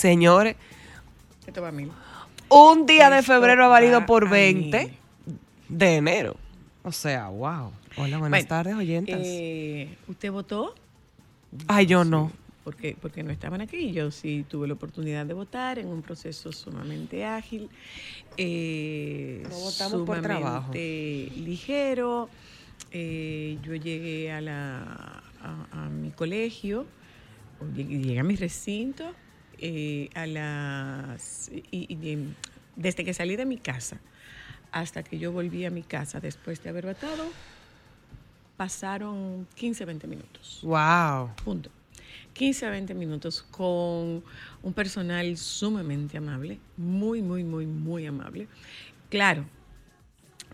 Señores, Esto va a mil. un día de febrero ha va valido por a 20 mil. de enero. O sea, wow. Hola, buenas Bueno, tardes, oyentas. eh, ¿Usted votó? Ay, yo no. Porque, porque no estaban aquí. Yo sí tuve la oportunidad de votar en un proceso sumamente ágil, eh, No votamos por trabajo. sumamente ligero. Eh, yo llegué a, la, a, a mi colegio, llegué, llegué a mi recinto, eh, a las, y- y de- desde que salí de mi casa hasta que yo volví a mi casa después de haber votado, pasaron 15, 20 minutos. Wow. Punto. 15 a 20 minutos con un personal sumamente amable, muy, muy, muy, muy amable. Claro,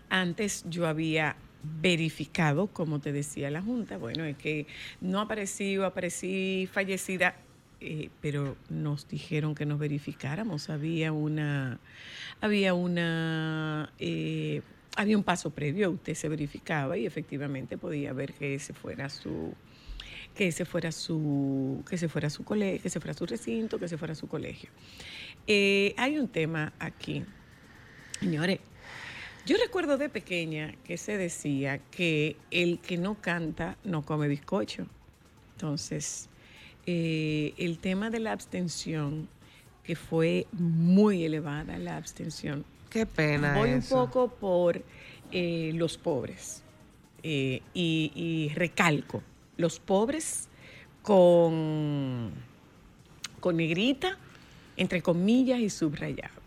antes yo había verificado, como te decía la Junta, bueno, es que no aparecí o aparecí fallecida, eh, pero nos dijeron que nos verificáramos. Había una, había una, eh, había un paso previo, usted se verificaba y efectivamente podía ver que ese fuera su, que ese fuera su, que se fuera su colegio, que se fuera su recinto, que se fuera su colegio. Eh, hay un tema aquí, señores. Yo recuerdo de pequeña que se decía que el que no canta no come bizcocho. Entonces, eh, el tema de la abstención, que fue muy elevada la abstención, Qué pena Voy un poco por eh, los pobres eh, y, y recalco, los pobres con, con negrita, entre comillas y subrayado.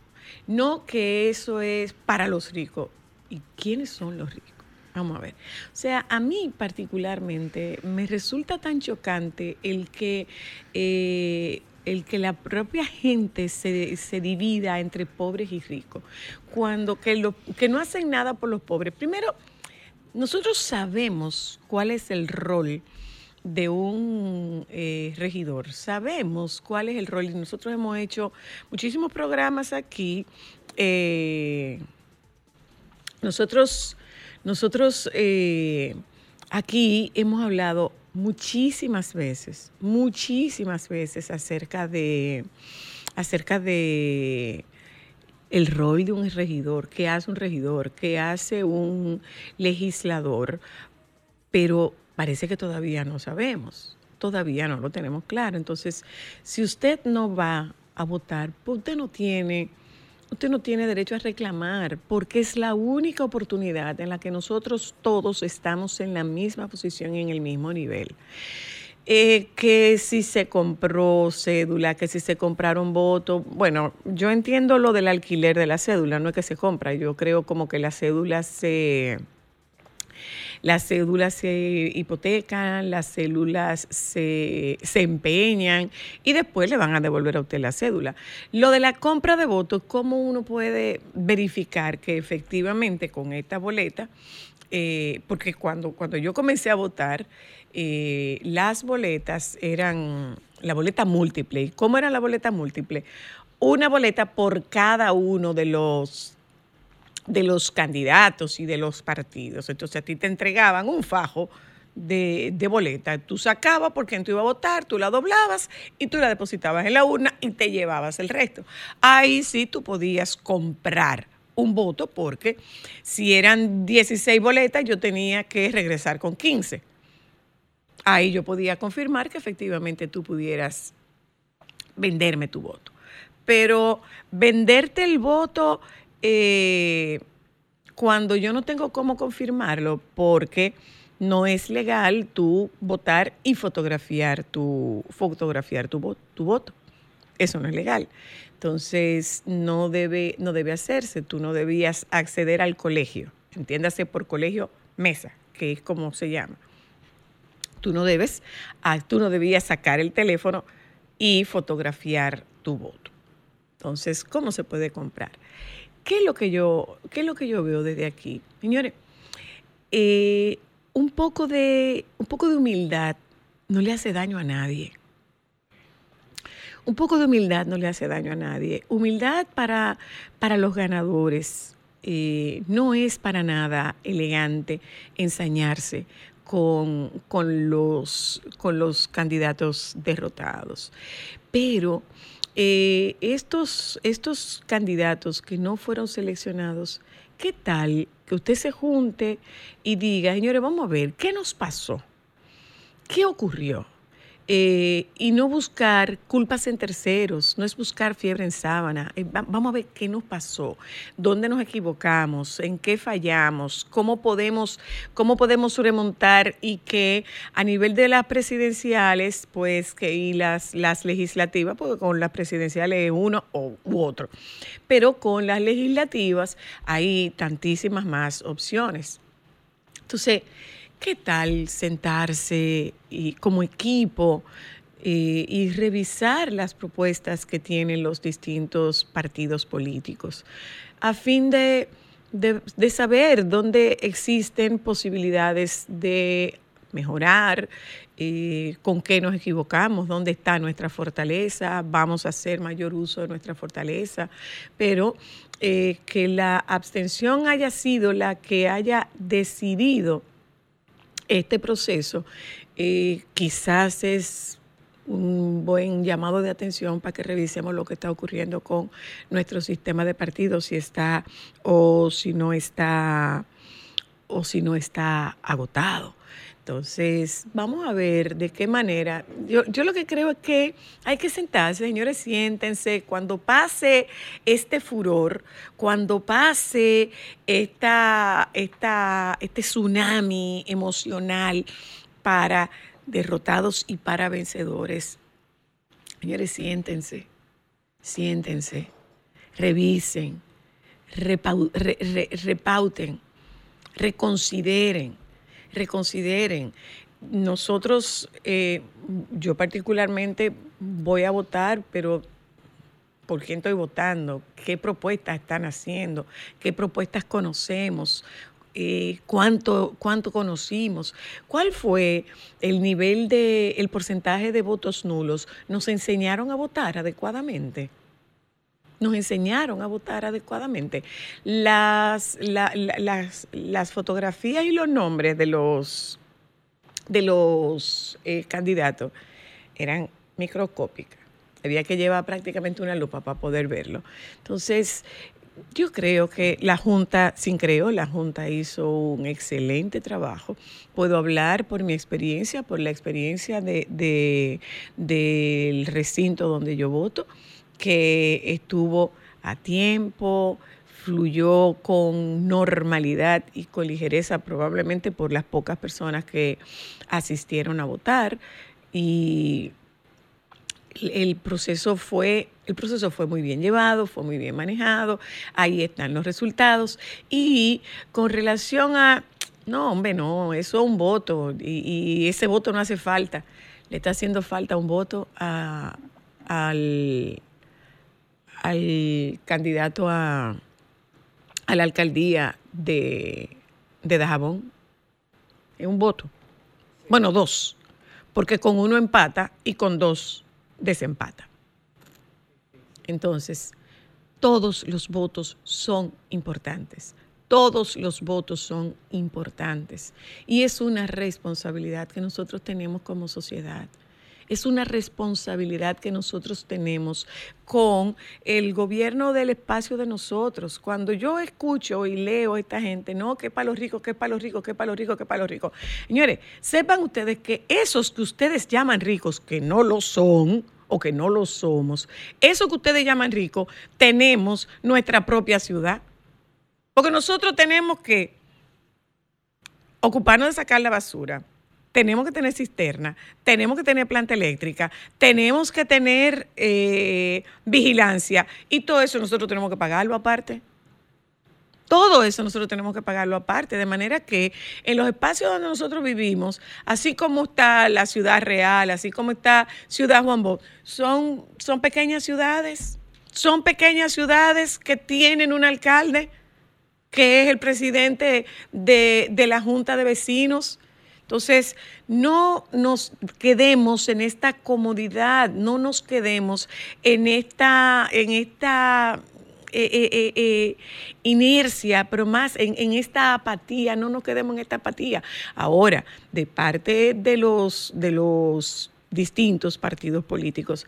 No que eso es para los ricos. ¿Y quiénes son los ricos? Vamos a ver. O sea, a mí particularmente me resulta tan chocante el que, eh, el que la propia gente se, se divida entre pobres y ricos, cuando que, lo, que no hacen nada por los pobres. Primero, nosotros sabemos cuál es el rol de un eh, regidor, sabemos cuál es el rol y nosotros hemos hecho muchísimos programas aquí. eh, nosotros, nosotros eh, aquí hemos hablado muchísimas veces, muchísimas veces acerca de, acerca de el rol de un regidor, qué hace un regidor, qué hace un legislador, pero parece que todavía no sabemos, todavía no lo tenemos claro. Entonces, si usted no va a votar, pues usted no tiene usted no tiene derecho a reclamar, porque es la única oportunidad en la que nosotros todos estamos en la misma posición y en el mismo nivel. Eh, que si se compró cédula, que si se compraron votos. Bueno, yo entiendo lo del alquiler de la cédula, no es que se compra. Yo creo como que la cédula se, Las cédulas se hipotecan, las células se, se empeñan y después le van a devolver a usted la cédula. Lo de la compra de votos, ¿cómo uno puede verificar que efectivamente con esta boleta, eh, porque cuando, cuando yo comencé a votar, eh, las boletas eran la boleta múltiple. ¿Y cómo era la boleta múltiple? Una boleta por cada uno de los de los candidatos y de los partidos. Entonces a ti te entregaban un fajo de, de boleta. Tú sacabas por quién tú ibas a votar, tú la doblabas y tú la depositabas en la urna y te llevabas el resto. Ahí sí tú podías comprar un voto porque si eran 16 boletas yo tenía que regresar con 15. Ahí yo podía confirmar que efectivamente tú pudieras venderme tu voto. Pero venderte el voto eh, cuando yo no tengo cómo confirmarlo, porque no es legal tú votar y fotografiar tu, fotografiar tu, vo- tu voto. Eso no es legal. Entonces, no debe, no debe hacerse. Tú no debías acceder al colegio. Entiéndase por colegio mesa, que es como se llama. Tú no debes, ah, tú no debías sacar el teléfono y fotografiar tu voto. Entonces, ¿cómo se puede comprar? ¿Qué es lo que yo, qué es lo que yo veo desde aquí? Señores, eh, un, poco de, un poco de humildad no le hace daño a nadie. Un poco de humildad no le hace daño a nadie. Humildad para, para los ganadores. eh, no es para nada elegante ensañarse con, con los, con los candidatos derrotados. Pero eh, estos, estos candidatos que no fueron seleccionados, ¿qué tal que usted se junte y diga, señores, vamos a ver, ¿qué nos pasó? ¿Qué ocurrió? Eh, y no buscar culpas en terceros, no es buscar fiebre en sábana. Eh, va- vamos a ver qué nos pasó, dónde nos equivocamos, en qué fallamos, cómo podemos, cómo podemos remontar y que a nivel de las presidenciales, pues que y las, las legislativas, porque con las presidenciales es uno o, u otro, pero con las legislativas hay tantísimas más opciones. Entonces, ¿qué tal sentarse y como equipo eh, y revisar las propuestas que tienen los distintos partidos políticos a fin de, de- saber dónde existen posibilidades de mejorar, eh, con qué nos equivocamos, dónde está nuestra fortaleza, vamos a hacer mayor uso de nuestra fortaleza, pero eh, que la abstención haya sido la que haya decidido este proceso, eh, quizás es un buen llamado de atención para que revisemos lo que está ocurriendo con nuestro sistema de partidos, si está o si no está o si no está agotado. Entonces, vamos a ver de qué manera. Yo, yo lo que creo es que hay que sentarse, señores, siéntense. Cuando pase este furor, cuando pase esta, esta, este tsunami emocional para derrotados y para vencedores, señores, siéntense, siéntense, revisen, repau- re- re- repauten, reconsideren, reconsideren. Nosotros, eh, yo particularmente voy a votar, pero ¿por quién estoy votando? ¿Qué propuestas están haciendo? ¿Qué propuestas conocemos? Eh, ¿cuánto, ¿Cuánto conocimos? ¿Cuál fue el nivel de, el porcentaje de votos nulos? ¿Nos enseñaron a votar adecuadamente? Nos enseñaron a votar adecuadamente. Las, la- la- las, las fotografías y los nombres de los, de los eh, candidatos eran microscópicas. Había que llevar prácticamente una lupa para poder verlo. Entonces, yo creo que la Junta, sin creo, la Junta hizo un excelente trabajo. Puedo hablar por mi experiencia, por la experiencia de, de- del recinto donde yo voto, que estuvo a tiempo, fluyó con normalidad y con ligereza, probablemente por las pocas personas que asistieron a votar. Y el proceso fue el proceso fue muy bien llevado, fue muy bien manejado, ahí están los resultados y con relación a No, hombre, no, eso es un voto y, ese voto no hace falta. Le está haciendo falta un voto a- al, al candidato a, a la alcaldía de, de Dajabón. Es un voto. Bueno, dos, porque con uno empata y con dos desempata. Entonces, todos los votos son importantes. Todos los votos son importantes. Y es una responsabilidad que nosotros tenemos como sociedad. Es una responsabilidad que nosotros tenemos con el gobierno del espacio de nosotros. Cuando yo escucho y leo a esta gente, no, que para los ricos, que para los ricos, que para los ricos, que para los ricos. Señores, sepan ustedes que esos que ustedes llaman ricos, que no lo son, o que no lo somos, eso que ustedes llaman ricos, tenemos nuestra propia ciudad. Porque nosotros tenemos que ocuparnos de sacar la basura, tenemos que tener cisterna, tenemos que tener planta eléctrica, tenemos que tener eh, vigilancia y todo eso nosotros tenemos que pagarlo aparte. Todo eso nosotros tenemos que pagarlo aparte, de manera que en los espacios donde nosotros vivimos, así como está la ciudad real, así como está Ciudad Juan Bosch, son, son pequeñas ciudades, son pequeñas ciudades que tienen un alcalde que es el presidente de, de la Junta de Vecinos. Entonces, no nos quedemos en esta comodidad, no nos quedemos en esta, en esta eh, eh, eh, inercia, pero más en, en esta apatía, no nos quedemos en esta apatía. Ahora, de parte de los, de los distintos partidos políticos,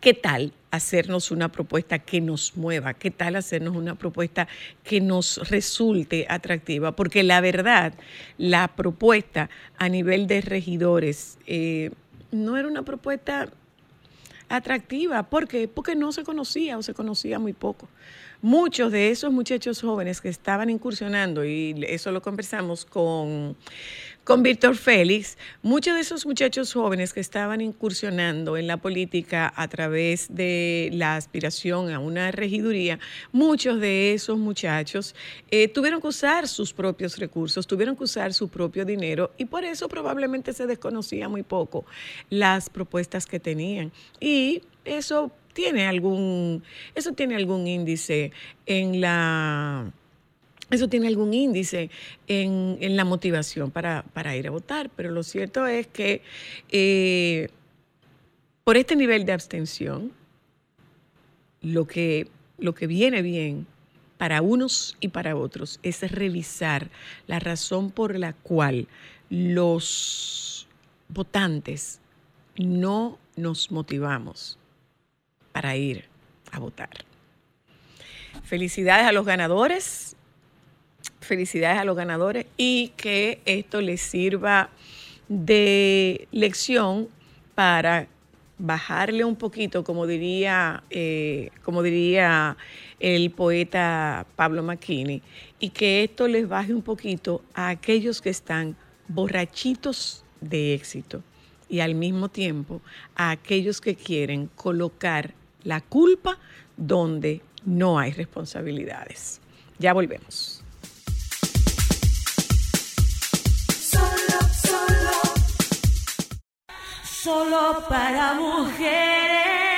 ¿Qué tal hacernos una propuesta que nos mueva? ¿Qué tal hacernos una propuesta que nos resulte atractiva? Porque la verdad, la propuesta a nivel de regidores eh, no era una propuesta atractiva. ¿Por qué? Porque no se conocía o se conocía muy poco. Muchos de esos muchachos jóvenes que estaban incursionando, y eso lo conversamos con, con Víctor Félix, muchos de esos muchachos jóvenes que estaban incursionando en la política a través de la aspiración a una regiduría, muchos de esos muchachos eh, tuvieron que usar sus propios recursos, tuvieron que usar su propio dinero y por eso probablemente se desconocía muy poco las propuestas que tenían. Y eso tiene algún, eso tiene algún índice en la eso tiene algún índice en, la motivación para, ir a votar, pero lo cierto es que eh, por este nivel de abstención, lo que viene bien para unos y para otros es revisar la razón por la cual los votantes no nos motivamos para ir a votar. Felicidades a los ganadores, felicidades a los ganadores y que esto les sirva de lección para bajarle un poquito, como diría, eh, como diría el poeta Pablo McKinney, y que esto les baje un poquito a aquellos que están borrachitos de éxito y al mismo tiempo a aquellos que quieren colocar la culpa donde no hay responsabilidades. Ya volvemos. Solo para mujeres.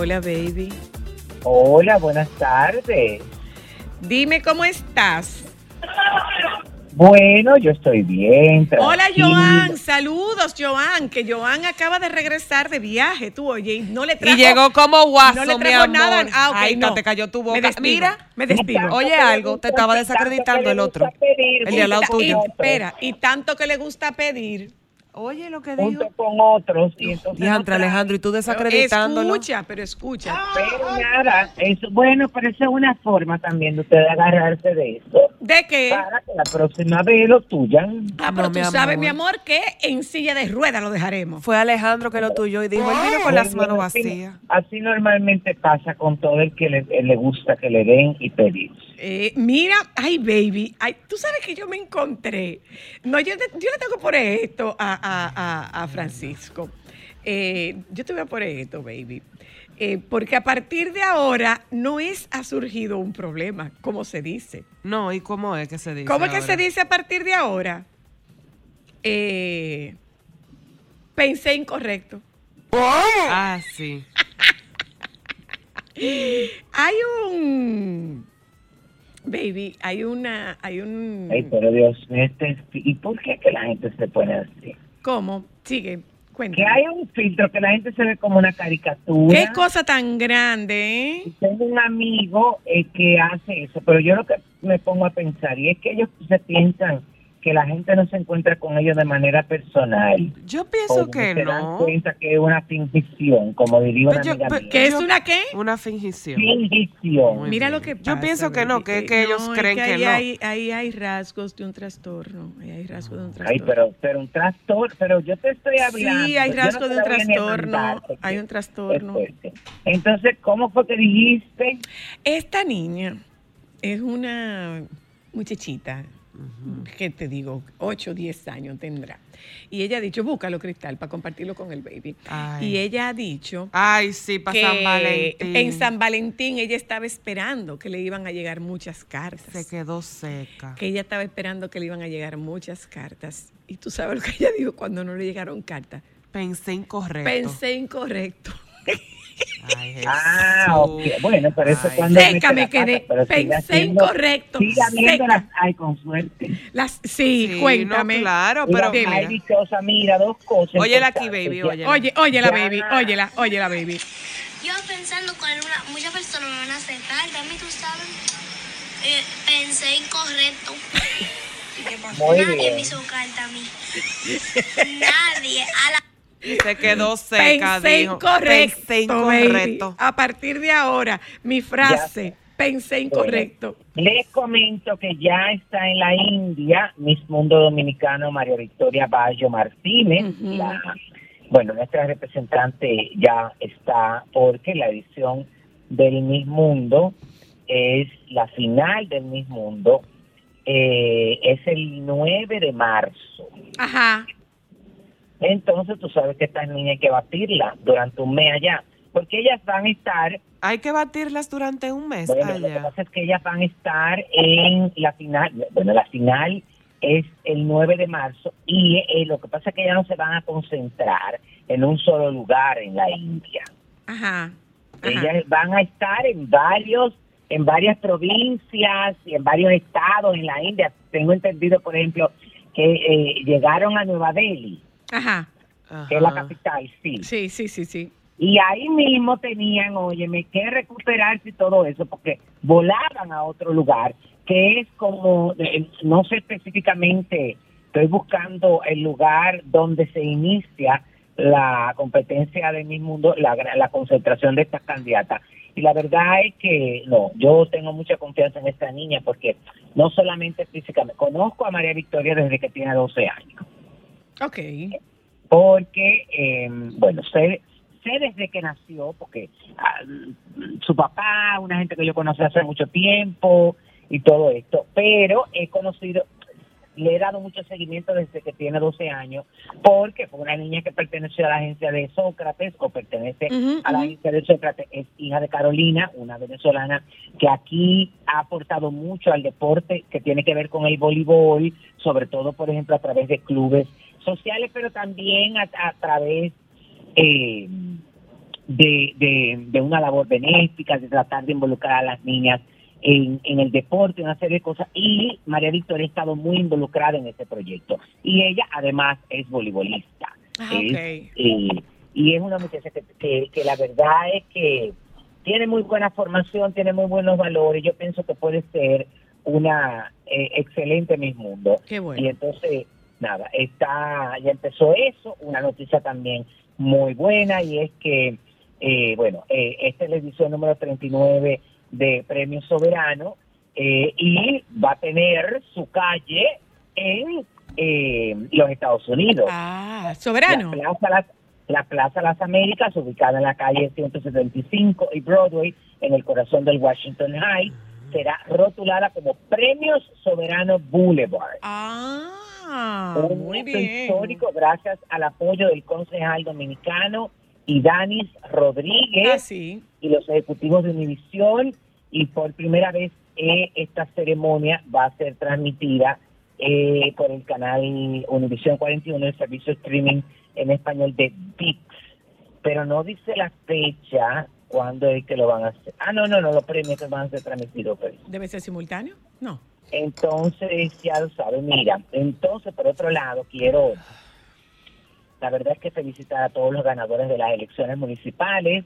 Hola, baby. Hola, buenas tardes. Dime cómo estás. Bueno, yo estoy bien. Hola. Joan. Saludos, Joan. Que Joan acaba de regresar de viaje, tú, oye, y no le trajo... Y llegó como guaso, no le mi trajo amor. nada. Ah, ok, Ay, no. te cayó tu Me boca. despido, Mira, me despido. Oye, algo, te estaba desacreditando el otro. pedir El de al lado tuyo. Espera, y tanto que le gusta pedir. Oye, lo que Junto dijo. con otros. Y entonces Diantre, no. Alejandro, y tú desacreditándolo. Escucha, pero escucha. Pero nada, eso, bueno, pero esa es una forma también de ustedes agarrarse de eso ¿De qué? para que la próxima vez lo tuyan. Ah, pero No, tú mi sabes, amor. mi amor, que en silla de ruedas lo dejaremos. Fue Alejandro que lo tuyo y dijo, él vino con las manos vacías. Así normalmente pasa con todo el que le, le gusta que le den y pedir. Eh, mira, ay, baby, ay, tú sabes que yo me encontré. No, yo, te- yo le tengo que poner esto a, a- a- a Francisco. Eh, yo te voy a poner esto, baby. Eh, porque a partir de ahora no es ha surgido un problema, como se dice. No, ¿y cómo es que se dice? ¿Cómo es que se dice a partir de ahora? Eh, pensé incorrecto. Ah, sí. Hay un baby, hay una, hay un Ay, pero Dios mío, este, ¿y por qué que la gente se pone así? ¿Cómo? Sigue, Que cuéntame. hay un filtro que la gente se ve como una caricatura. Qué cosa tan grande, ¿eh? Tengo un amigo eh, que hace eso, pero yo lo que me pongo a pensar, y es que ellos se piensan que la gente no se encuentra con ellos de manera personal. Yo pienso o que se dan no. cuenta que es una fingición, como diría una Pero yo- amiga pero- mía. ¿Qué es Yo- una qué? Una fingición. Fingición. Muy Mira bien. lo que Yo pasa. pienso que no, que- que ellos no, es creen que ahí no. Hay, ahí hay rasgos de un trastorno. Ahí hay rasgos de un trastorno. Ay, pero, pero un trastorno, pero yo te estoy hablando. Sí, hay yo no rasgos te de un trastorno, mandar, hay un trastorno. Entonces, ¿cómo fue que dijiste? Esta niña es una muchachita, que te digo, 8 o 10 años tendrá. Y ella ha dicho, búscalo, Cristal, para compartirlo con el baby. Ay. Y ella ha dicho Ay, sí, para que San Valentín. en San Valentín ella estaba esperando que le iban a llegar muchas cartas. Se quedó seca. Que ella estaba esperando que le iban a llegar muchas cartas. Y tú sabes lo que ella dijo cuando no le llegaron cartas. Pensé incorrecto. Pensé incorrecto. Ay, Ah, Jesús. ok. Bueno, pero eso Ay. cuando Seca me pata, quedé. sigue Pensé incorrecto. Viendo Seca. las ay con suerte. Las, sí, Sí, cuéntame. no, claro, pero dime. ay dichosa, mira, dos cosas. Óyela aquí, baby, óyela. Oye, óyela, baby, óyela, óyela, baby. Yo pensando con una, muchas personas me van a aceptar, a mí tú sabes, eh, pensé incorrecto. ¿Y qué pasó? Muy Nadie bien. me hizo carta a mí. Nadie. A la Se quedó seca, Pensé dijo. incorrecto, Pensé baby. incorrecto. A partir de ahora, mi frase, pensé incorrecto. Les comento que ya está en la India Miss Mundo Dominicano María Victoria Bayo Martínez. La- bueno, nuestra representante ya está porque la edición del Miss Mundo es la final del Miss Mundo. eh, es el 9 de marzo. Ajá. Entonces tú sabes que estas niñas hay que batirla durante un mes allá, porque ellas van a estar Hay que batirlas durante un mes Bueno, lo que pasa es que ellas van a estar en la final. Bueno, la final es el 9 de marzo y eh, lo que pasa es que ellas no se van a concentrar en un solo lugar en la India. Ajá. ajá. Ellas van a estar en varios en varias provincias y en varios estados en la India. Tengo entendido, por ejemplo, que eh, llegaron a Nueva Delhi, Ajá. que es la capital, sí. Sí, sí, sí, sí. Y ahí mismo tenían, óyeme, que recuperarse y todo eso, porque volaban a otro lugar, que es como, eh, no sé específicamente, estoy buscando el lugar donde se inicia la competencia de mi mundo, la, la concentración de estas candidatas. Y la verdad es que no, yo tengo mucha confianza en esta niña porque no solamente físicamente, conozco a María Victoria desde que tiene 12 años Ok. porque, eh, bueno, sé, sé desde que nació, porque ah, su papá, una gente que yo conocí hace mucho tiempo y todo esto, pero he conocido, le he dado mucho seguimiento desde que tiene 12 años, porque fue una niña que perteneció a la agencia de Sócrates, o pertenece a la agencia de Sócrates, es hija de Carolina, una venezolana que aquí ha aportado mucho al deporte que tiene que ver con el voleibol, sobre todo, por ejemplo, a través de clubes sociales, pero también a, a través eh, de, de, de una labor benéfica, de tratar de involucrar a las niñas en, en el deporte, una serie de cosas, y María Victoria ha estado muy involucrada en este proyecto. Y ella además es voleibolista. Ah, Es, ok. eh, y es una muchacha que, que, que la verdad es que tiene muy buena formación, tiene muy buenos valores. Yo pienso que puede ser una eh, excelente Miss Mundo. Qué bueno. Y entonces, nada, está, ya empezó eso. Una noticia también muy buena y es que, eh, bueno, eh, esta es la edición número 39 de Premio Soberano eh, y va a tener su calle en eh, los Estados Unidos. Ah, soberano. La Plaza, Las, la Plaza Las Américas, ubicada en la calle 175 y Broadway, en el corazón del Washington Heights, será rotulada como Premios Soberano Boulevard. Ah, un muy bien. histórico gracias al apoyo del concejal dominicano y Danis Rodríguez Ah, sí. y los ejecutivos de Univisión y por primera vez eh, esta ceremonia va a ser transmitida eh, por el canal Univisión 41, el servicio streaming en español de VIX, pero no dice la fecha cuándo es que lo van a hacer. Ah, no, no, no, los premios que van a ser transmitidos. pues. ¿Debe ser simultáneo? No. Entonces, ya lo saben, mira, entonces por otro lado quiero, la verdad es que felicitar a todos los ganadores de las elecciones municipales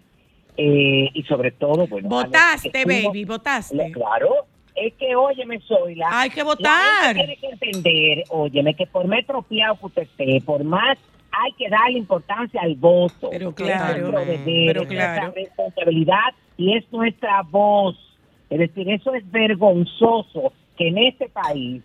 eh, y sobre todo, bueno, Votaste, baby, votaste. Claro, es que óyeme, soy la... Hay que votar. tiene que entender, óyeme, que por más tropiado que usted esté, por más hay que darle importancia al voto. Pero Es claro, pero es claro. responsabilidad y es nuestra voz. Es decir, eso es vergonzoso que en este país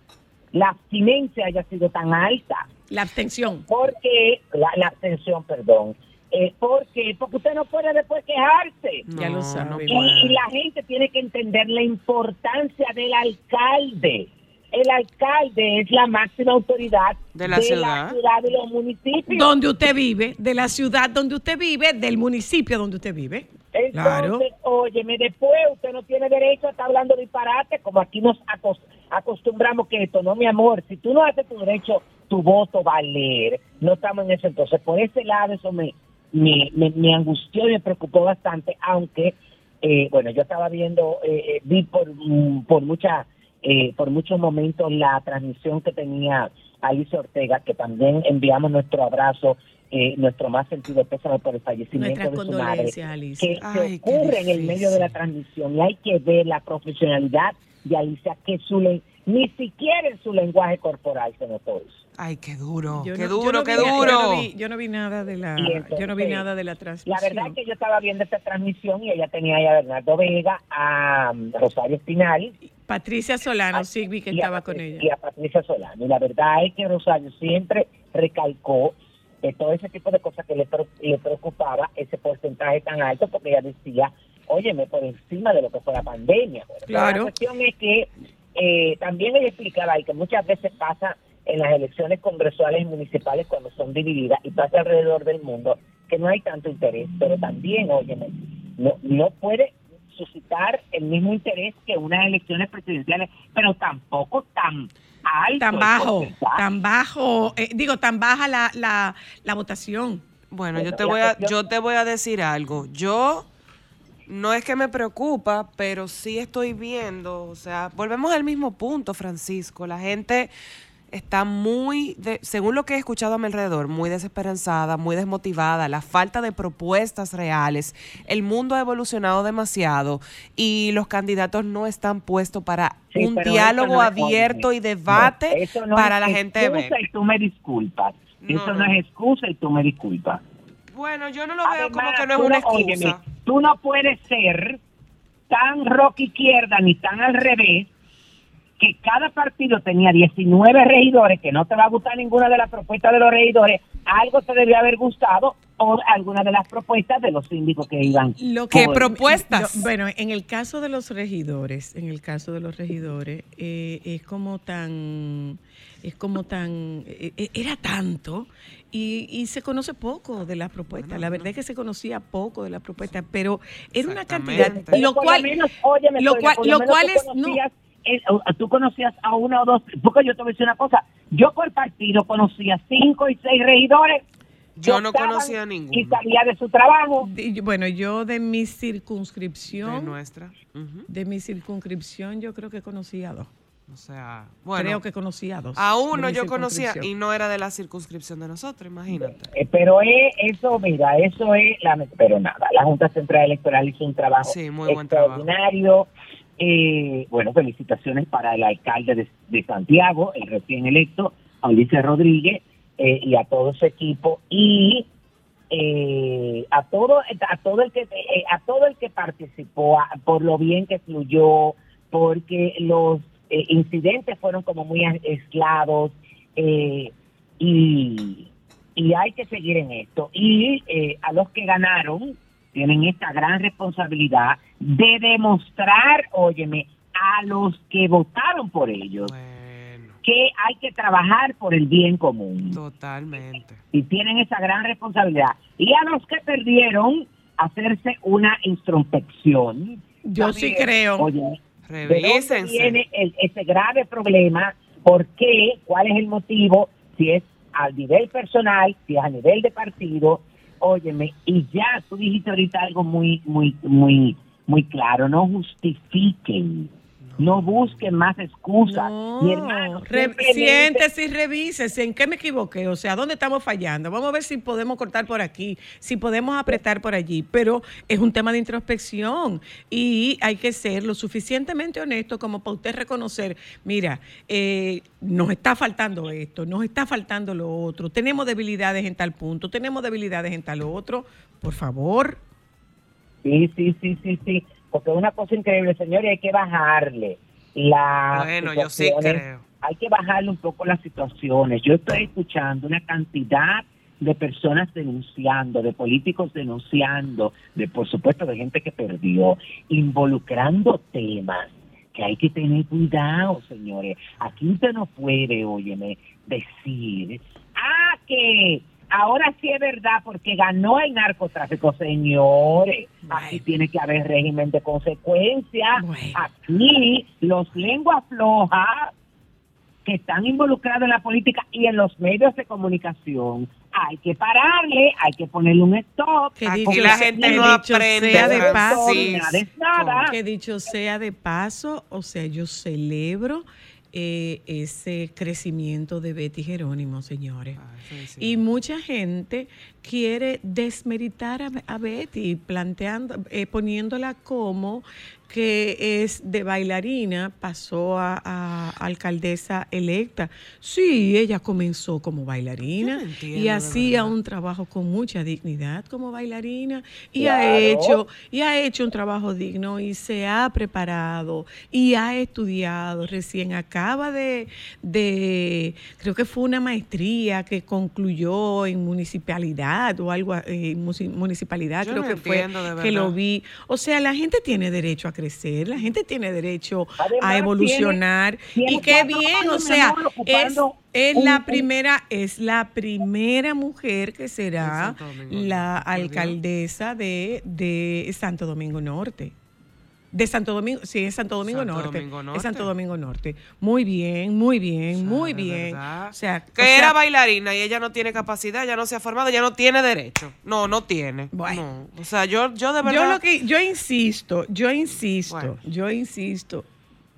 la abstinencia haya sido tan alta. La abstención. Porque, la, la abstención, perdón. Eh, porque, porque usted no puede después quejarse. Ya lo sabe. Y, y la gente tiene que entender la importancia del alcalde. El alcalde es la máxima autoridad De la ciudad. ciudad de los municipios. Donde usted vive, de la ciudad donde usted vive, del municipio donde usted vive. Claro. Entonces, óyeme, después usted no tiene derecho a estar hablando disparate, como aquí nos acos- acostumbramos que esto, no, mi amor, si tú no haces tu derecho, tu voto va a leer. No estamos en eso. Entonces, por ese lado, eso me, me, me, me angustió y me preocupó bastante, aunque, eh, bueno, yo estaba viendo, eh, eh, vi por, mm, por mucha, eh, por muchos momentos la transmisión que tenía Alicia Ortega, que también enviamos nuestro abrazo, eh, nuestro más sentido pésame por el fallecimiento Nuestras de su madre Alicia. que Ay, se ocurre en el medio de la transmisión y hay que ver la profesionalidad de Alicia que su le- ni siquiera en su lenguaje corporal se notó eso. Ay, qué duro, Yo qué no- yo duro, no qué vi- Yo duro. no, vi, yo no vi nada de la, yo no vi nada de la La transmisión. verdad es que yo estaba viendo esta transmisión y ella tenía ahí a Bernardo Vega, a um, Rosario Espinal Patricia Solano, sí vi que y estaba con ella. y a Patricia Solano. Y la verdad es que Rosario siempre recalcó de todo ese tipo de cosas que le, le preocupaba ese porcentaje tan alto porque ella decía, óyeme, por encima de lo que fue la pandemia. Pero Claro. La cuestión es que eh, también ella explicaba ahí que muchas veces pasa en las elecciones congresuales y municipales cuando son divididas y pasa alrededor del mundo que no hay tanto interés, pero también, óyeme, no, no puede suscitar el mismo interés que unas elecciones presidenciales, pero tampoco tan alto. Tan bajo, tan bajo, eh, digo, tan baja la, la, la votación. Bueno, yo te voy a, yo te voy a decir algo. Yo no es que me preocupa, pero sí estoy viendo, o sea, volvemos al mismo punto, Francisco. La gente está muy, de- según lo que he escuchado a mi alrededor, muy desesperanzada, muy desmotivada, la falta de propuestas reales. El mundo ha evolucionado demasiado y los candidatos no están puestos para Sí, un diálogo no abierto y óyeme, debate no, eso no para es la gente ver. y tú me disculpas. Eso no, es excusa y tú me disculpas. Bueno, yo no lo veo como que no es una óyeme, excusa. tú no puedes ser tan rock izquierda ni tan al revés que cada partido tenía 19 regidores, que no te va a gustar ninguna de las propuestas de los regidores, algo te debería haber gustado o alguna de las propuestas de los síndicos que iban. Lo ¿Qué que- propuestas? lo- bueno, en el caso de los regidores, en el caso de los regidores, eh, es como tan, es como tan, eh, eh, era tanto y, y se conoce poco de las propuestas. La verdad es que se conocía poco de las propuestas, pero era una cantidad, lo cual, menos, óyeme, lo cual, lo es, no, eh, o- tú conocías a una o dos, porque yo te voy a decir una cosa, yo por partido conocía cinco y seis regidores Yo no conocía Y ninguno. salía de su trabajo. Bueno, yo de mi De circunscripción, nuestra. Ujú. de mi circunscripción, yo creo que conocí a dos. O sea, bueno. creo que conocí a dos. A de uno yo conocía y no era de la circunscripción de nosotros, imagínate. Eh, pero es, eso, mira, eso es, la, pero nada, la Junta Central Electoral hizo un trabajo Sí, muy buen trabajo. Eh, bueno, felicitaciones para el alcalde de, Santiago, el recién electo, a Ulises Rodríguez, eh, y a todo su equipo, y eh, a todo a todo el que eh, a todo el que participó, a- por lo bien que fluyó, porque los eh, incidentes fueron como muy aislados, y, y hay que seguir en esto. Y a los que ganaron tienen esta gran responsabilidad de demostrar, óyeme, a los que votaron por ellos Bueno, que hay que trabajar por el bien común. totalmente. Y tienen esa gran responsabilidad. Y a los que perdieron, hacerse una introspección. Yo sí Saber, creo. Oye, ¿De dónde Revísense. viene el- ese grave problema? ¿Por qué? ¿Cuál es el motivo? Si es a nivel personal, si es a nivel de partido, óyeme, y ya tú dijiste ahorita algo muy, muy, muy, muy claro, no justifiquen, no busquen más excusas. Mi hermano, No, re- simplemente- siéntese y revísese en qué me equivoqué, o sea, dónde estamos fallando. Vamos a ver si podemos cortar por aquí, si podemos apretar por allí, pero es un tema de introspección y hay que ser lo suficientemente honesto como para usted reconocer, mira, eh, nos está faltando esto, nos está faltando lo otro, tenemos debilidades en tal punto, tenemos debilidades en tal otro, por favor. Sí, sí, sí, sí, sí. Porque es una cosa increíble, señores, hay que bajarle la Bueno, yo sí creo. Hay que bajarle un poco las situaciones. Yo estoy escuchando una cantidad de personas denunciando, de políticos denunciando, de por supuesto de gente que perdió, involucrando temas que hay que tener cuidado, señores. Aquí usted no puede, óyeme, decir, ah, que ahora sí es verdad porque ganó el narcotráfico, señores. Aquí tiene que haber régimen de consecuencias. Bueno. Aquí los lenguas flojas que están involucrados en la política y en los medios de comunicación, hay que pararle, hay que ponerle un stop. Que dicho la gente no aprende, sea de paso. Nada nada. Que dicho sea de paso, o sea, yo celebro eh, ese crecimiento de Betty Jerónimo, señores. Ah, Y mucha gente quiere desmeritar a, a Betty, planteando, eh, poniéndola como que es de bailarina, pasó a, a alcaldesa electa. Sí, ella comenzó como bailarina entiendo, y hacía un trabajo con mucha dignidad como bailarina y ha hecho y ha hecho un trabajo digno y se ha preparado y ha estudiado. Recién acaba de, de creo que fue una maestría que concluyó en municipalidad o algo, eh, municipalidad, Yo creo no que fue que lo vi. O sea, la gente tiene derecho a crecer, la gente tiene derecho Además, a evolucionar tiene- y qué bien, años, o sea, es, es un- la un- primera, es la primera mujer que será la alcaldesa de, de Santo Domingo Norte. De Santo Domingo, sí, es Santo Domingo, Santo Norte. Domingo Es. Santo Domingo Norte. Muy bien, muy bien, O sea, muy bien. O sea, que o sea, era bailarina y ella no tiene capacidad, ya no se ha formado, ya no tiene derecho. No, no tiene. Bueno. No. O sea, yo, yo de verdad. Yo lo que yo insisto, yo insisto, Bueno. yo insisto.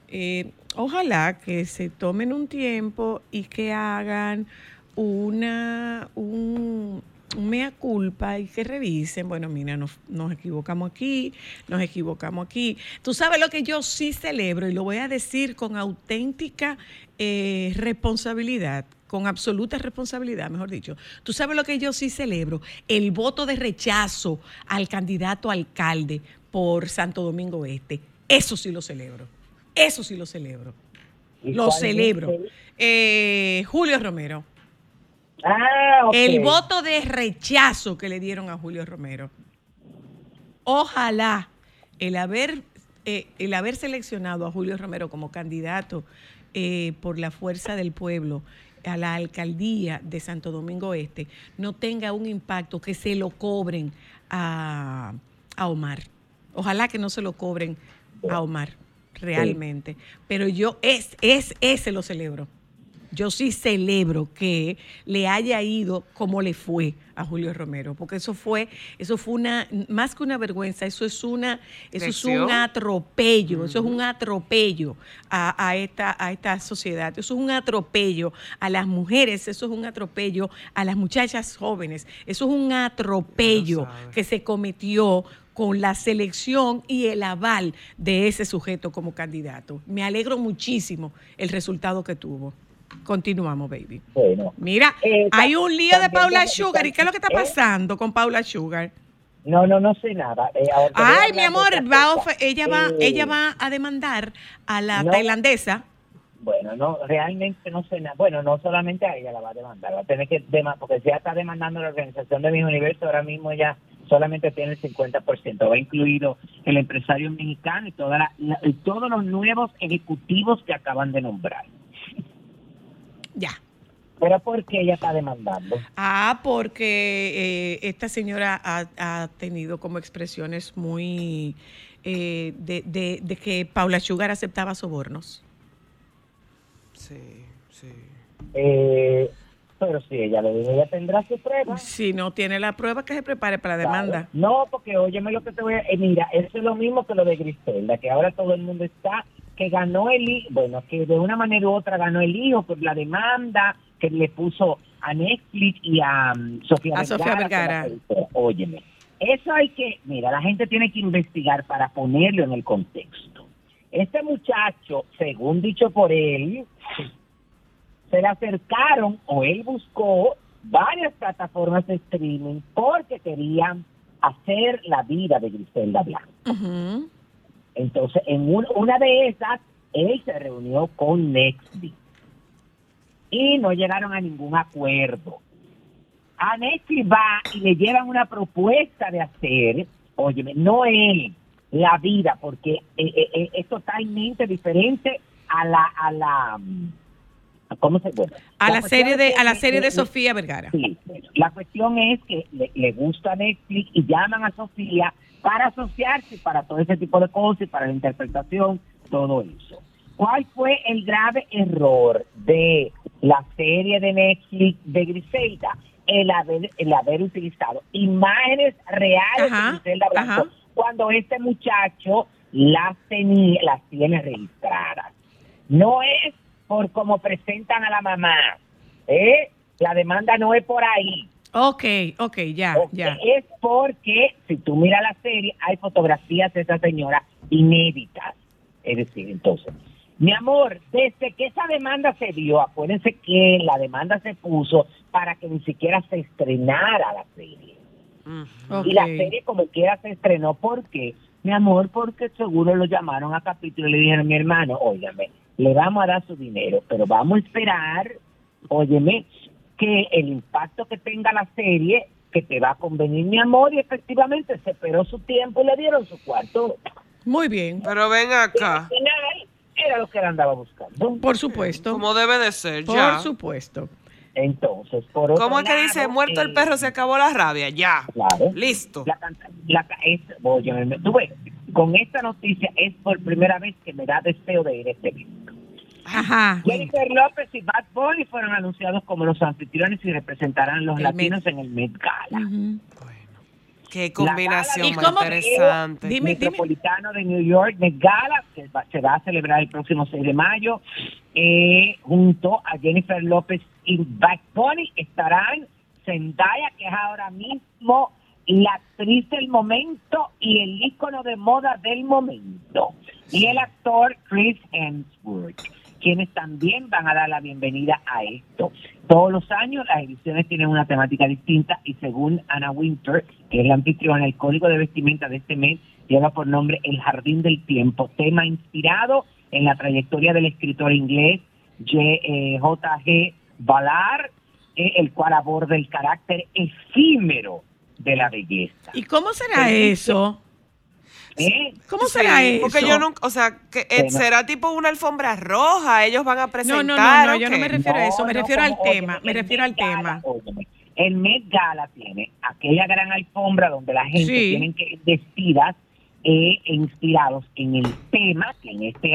eh, ojalá que se tomen un tiempo y que hagan una un, un mea culpa y que revisen. Bueno, mira, nos, nos equivocamos aquí, nos equivocamos aquí. Tú sabes lo que yo sí celebro y lo voy a decir con auténtica eh, responsabilidad con absoluta responsabilidad, mejor dicho. Tú sabes lo que yo sí celebro, el voto de rechazo al candidato alcalde por Santo Domingo Este. Eso sí lo celebro. Eso sí lo celebro. ¿Y Lo celebro. es el- Eh, Julio Romero. Ah. El voto de rechazo que le dieron a Julio Romero. Ojalá el haber, eh, el haber seleccionado a Julio Romero como candidato eh, por la fuerza del pueblo a la alcaldía de Santo Domingo Este no tenga un impacto que se lo cobren a, a Omar. Ojalá que no se lo cobren a Omar, realmente. Pero yo es, es, ese lo celebro. Yo sí celebro que le haya ido como le fue a Julio Romero, porque eso fue, eso fue una, más que una vergüenza, eso es una, eso es un atropello, eso es un atropello a, a esta, a esta sociedad, eso es un atropello a las mujeres, eso es un atropello a las muchachas jóvenes, eso es un atropello que se cometió con la selección y el aval de ese sujeto como candidato. Me alegro muchísimo el resultado que tuvo. Continuamos, baby. Bueno, Mira, Eh, hay un lío de Paula Sugar. ¿Y qué es lo que está ¿Eh? pasando con Paula Sugar? no, no, no sé nada. Eh, Ay, mi amor, va ella va, ella va a demandar a la no. tailandesa. Bueno, no, realmente no sé nada. Bueno, no solamente a ella la va a demandar, va a tener que demandar, porque si ya está demandando la organización de mi universo, ahora mismo ella solamente tiene el 50%, va incluido el empresario mexicano y, toda la- la- y todos los nuevos ejecutivos que acaban de nombrar. Ya. Pero ¿por qué ella está demandando? Ah, porque eh, esta señora ha, ha tenido como expresiones muy eh, de, de- de que Paula Sugar aceptaba sobornos. Sí, sí. Eh, pero si ella le dijo, ella tendrá su prueba. Si no tiene la prueba, que se prepare para la demanda. Claro. No, porque óyeme lo que te voy a... eh, mira, eso es lo mismo que lo de Griselda, que ahora todo el mundo está, que ganó el hijo, bueno, que de una manera u otra ganó el hijo por la demanda que le puso a Netflix y a mm, Sofía A Vergara. Sofía Vergara. Óyeme, eso hay que, mira, la gente tiene que investigar para ponerlo en el contexto. Este muchacho, según dicho por él, se le acercaron o él buscó varias plataformas de streaming porque querían hacer la vida de Griselda Blanco. Ujú. Entonces, en un- una de esas, él se reunió con Netflix y no llegaron a ningún acuerdo. A Netflix va y le llevan una propuesta de hacer, óyeme, no él, la vida, porque eh, eh, eh, es totalmente diferente a la, a la, mm, ¿cómo se bueno, A la serie de, a la serie de Sofía Vergara. Sí, la cuestión es que le, le gusta Netflix y llaman a Sofía para asociarse para todo ese tipo de cosas y para la interpretación, todo eso. ¿Cuál fue el grave error de la serie de Netflix de Griselda? El haber, el haber utilizado imágenes reales Ajá, de Griselda Blanco ajá. cuando este muchacho las tenía, las tiene registradas. No es por cómo presentan a la mamá, ¿eh? La demanda no es por ahí. Ok, ok, ya, ya. Es porque, si tú miras la serie, hay fotografías de esa señora inéditas. Es decir, entonces, mi amor, desde que esa demanda se dio, acuérdense que la demanda se puso para que ni siquiera se estrenara la serie. Y la serie como quiera se estrenó, ¿por qué? Mi amor, porque seguro lo llamaron a capítulo y le dijeron, mi hermano, óyame, le vamos a dar su dinero, pero vamos a esperar, óyeme, que el impacto que tenga la serie, que te va a convenir, mi amor, y efectivamente se esperó su tiempo y le dieron su cuarto. Muy bien, Pero ven Y al acá. final era lo que él andaba buscando. por supuesto. Como debe de ser, Por ya. supuesto. Entonces, por otro ¿Cómo es que lado, dice, muerto el perro, se acabó la rabia? Ya. Claro. Listo. La, canta- la, es, oye, me- tú ves, con esta noticia es por primera vez que me da deseo de ir a este evento. Ajá. Jennifer López y Bad Bunny fueron anunciados como los anfitriones y representarán los El latinos en el Met Gala. Qué combinación ¿Y más interesante. Dime, dime. Metropolitano de New York, Met Gala, que va- se va a celebrar el próximo 6 de mayo, eh, junto a Jennifer López y Bad Bunny estarán Zendaya, que es ahora mismo la actriz del momento y el ícono de moda del momento, y el actor Chris Hemsworth, quienes también van a dar la bienvenida a esto. Todos los años las ediciones tienen una temática distinta y según Anna Winter, que es la anfitriona, el código de vestimenta de este mes lleva por nombre El Jardín del Tiempo, tema inspirado en la trayectoria del escritor inglés J. eh, J.G. Ballard, eh, el cual aborda el carácter efímero de la belleza. ¿Y cómo será eso? ¿Eh? ¿Cómo Sí, será eso? Porque yo nunca, o sea, que eh, Bueno. será tipo una alfombra roja, ellos van a No, presentar. no, no, no, ¿o yo no me refiero a eso, me No, no, refiero al tema, me refiero al Gala, tema. óyeme, el Met Gala tiene aquella gran alfombra donde la gente Sí. tienen que ir vestidas eh, inspirados en el tema, que en este,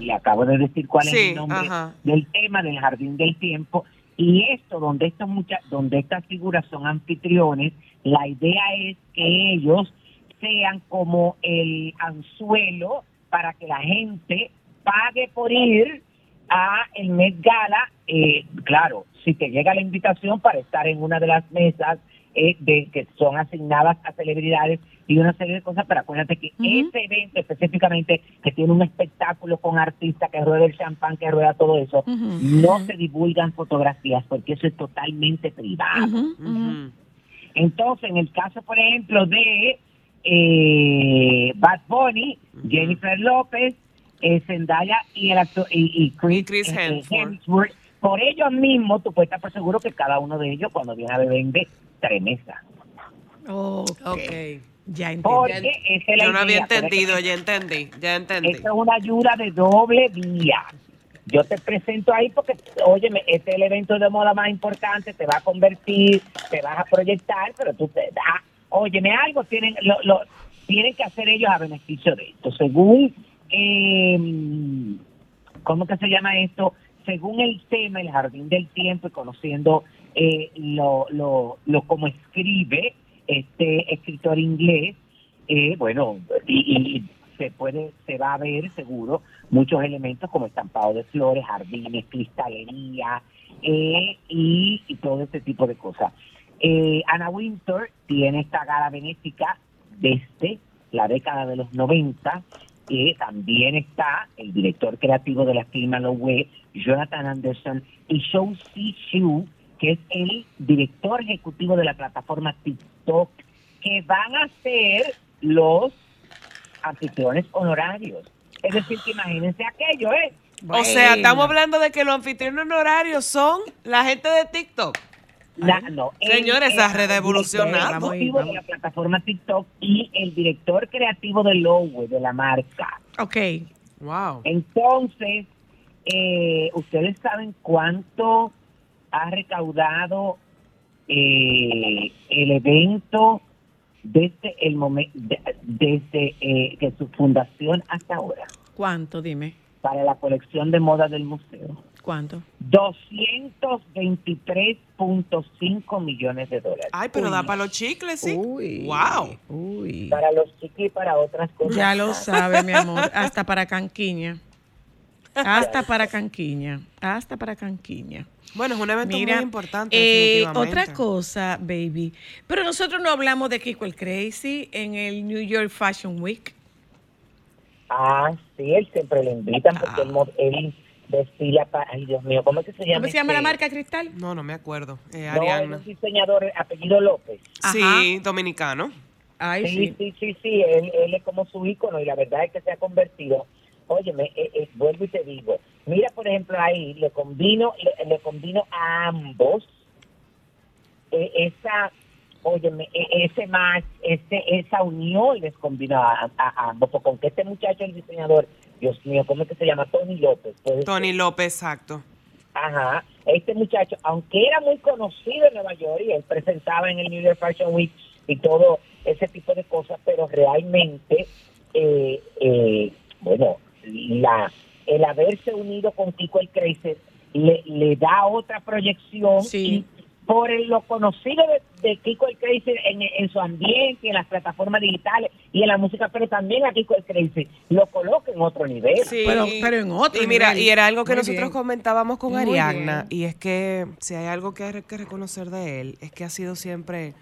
le acabo de decir cuál es el nombre ajá. del tema del Jardín del Tiempo, y esto, donde, estos mucha, donde estas figuras son anfitriones, la idea es que ellos sean como el anzuelo para que la gente pague por ir a el Met Gala, eh, claro, si te llega la invitación para estar en una de las mesas eh, de que son asignadas a celebridades y una serie de cosas, pero acuérdate que ese evento específicamente que tiene un espectáculo con artistas que rueda el champán, que rueda todo eso, no se divulgan fotografías porque eso es totalmente privado. Entonces, en el caso, por ejemplo, de eh, Bad Bunny, Jennifer López, eh, Zendaya y, el actor, y, y Chris, Y Chris eh, Hemsworth. Hemsworth, por ellos mismos, tú puedes estar por seguro que cada uno de ellos, cuando viene a beber, vende tres mesas. Ok. Ok. Ya entendí. Porque esa es la Yo no había idea, entendido, ya entendí, ya entendí. Esto es una ayuda de doble vía. Yo te presento ahí porque, óyeme, este es el evento de moda más importante, te va a convertir, te vas a proyectar, pero tú te da, óyeme, algo tienen, lo, lo- tienen que hacer ellos a beneficio de esto. Según, eh, ¿cómo que se llama esto? Según el tema, el jardín del tiempo, y conociendo eh, lo, lo, lo como escribe este escritor inglés, eh, bueno, y, se puede, se va a ver seguro muchos elementos como estampado de flores, jardines, cristalería eh, y, y todo este tipo de cosas. Eh, Anna Winter tiene esta gala benéfica desde la década de los 90 y también está el director creativo de la firma Lowe, Jonathan Anderson, y Shou Si Shu, que es el director ejecutivo de la plataforma TikTok, que van a ser los anfitriones honorarios. Es decir, que imagínense aquello, ¿eh? O sea, estamos hablando de que los anfitriones honorarios son la gente de TikTok. La- no, el- Señores, esa el red ha evolucionado. director ejecutivo de la plataforma TikTok y el director creativo de Lowe, de la marca. Ok. Wow. Entonces, eh, ¿ustedes saben cuánto ha recaudado eh, el evento desde el momento, desde eh, que su fundación hasta ahora, ¿Cuánto? Dime. para la colección de moda del museo? ¿Cuánto? 223.5 millones de dólares. Ay, pero Uy. da para los chicles, sí. Uy. Wow. Uy. Para los chiquis y para otras cosas. Ya lo sabe, mi amor. Hasta para Canquiña. Hasta para Canquiña. Hasta para Canquiña. Bueno, es un evento Mira, muy importante. eh, otra cosa, baby. Pero nosotros no hablamos de Kiko el Crazy en el New York Fashion Week. Ah, sí, él siempre le invitan porque él, mo- él desfila para... Ay, Dios mío, ¿cómo es que se llama? ¿Cómo se llama la este? marca Cristal? No, no me acuerdo. Eh, No, es Ariana. un diseñador, apellido López. Ajá. Sí, dominicano. Ay, Sí, sí. sí, sí, sí, él, él es como su ícono y la verdad es que se ha convertido. Óyeme, eh, eh, vuelvo y te digo, mira por ejemplo ahí, le combino, le, le combino a ambos eh, esa, óyeme, eh, ese match, ese, esa unión les combino a, a- ambos, porque aunque este muchacho, el diseñador, Dios mío, ¿cómo es que se llama? Tony López. Tony López, exacto. Ajá, este muchacho, aunque era muy conocido en Nueva York y él presentaba en el New York Fashion Week y todo ese tipo de cosas, pero realmente, eh, eh, bueno, la el haberse unido con Kiko el Crazy le, le da otra proyección Sí. y por el- lo conocido de, de Kiko el Crazy en, en su ambiente, en las plataformas digitales y en la música, pero también a Kiko el Crazy lo coloca en otro nivel. Sí. Pero- pero en otro Y mira, nivel. y era algo que Muy nosotros bien. comentábamos con Muy Ariadna, bien. y es que si hay algo que hay que reconocer de él, es que ha sido siempre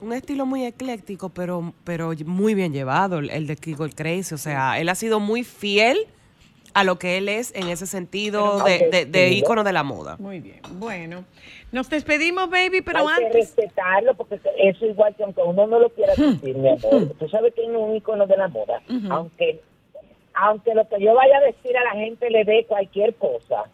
un estilo muy ecléctico, pero, pero muy bien llevado, el, el de Kiko el Crazy. O sea, él ha sido muy fiel a lo que él es en ese sentido Pero de, de, ícono de la moda. Muy bien. Bueno, nos despedimos, baby, pero hay que antes. respetarlo porque eso igual que aunque uno no lo quiera decir, mi amor. Tú sabes que es un ícono de la moda. Aunque aunque lo que yo vaya a decir a la gente le dé cualquier cosa.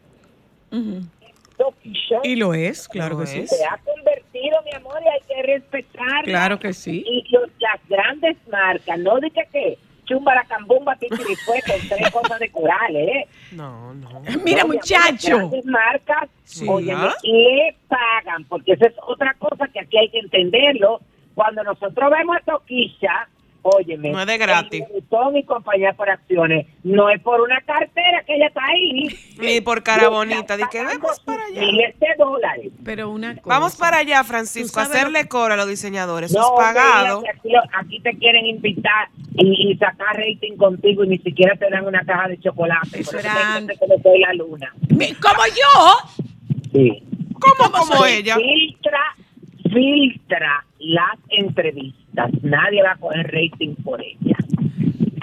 Y lo es, claro Lo que sí. se ha convertido, mi amor, y hay que respetarlo. Claro que sí. Y los- las grandes marcas, no de que qué, chumbaracambumba, fue con tres cosas de coral, ¿eh? No, no. Mira, muchacho. Las marcas, Sí. óyeme, Ah. le pagan, porque esa es otra cosa que aquí hay que entenderlo. Cuando nosotros vemos a Toquilla, Óyeme. No es de gratis. Botón y compañía por acciones. No es por una cartera que ella está ahí. Ni por cara bonita. Di que vamos para allá. Miles de dólares. Pero una cosa. Vamos para allá, Francisco, a hacerle coro a los diseñadores. Eso No, es pagado. aquí, aquí te quieren invitar y, y sacar rating contigo y ni siquiera te dan una caja de chocolate. Eso Por la luna. Como yo. Sí. ¿Cómo, ¿Cómo como ella? Filtra, filtra las entrevistas. Nadie va a coger rating por ella.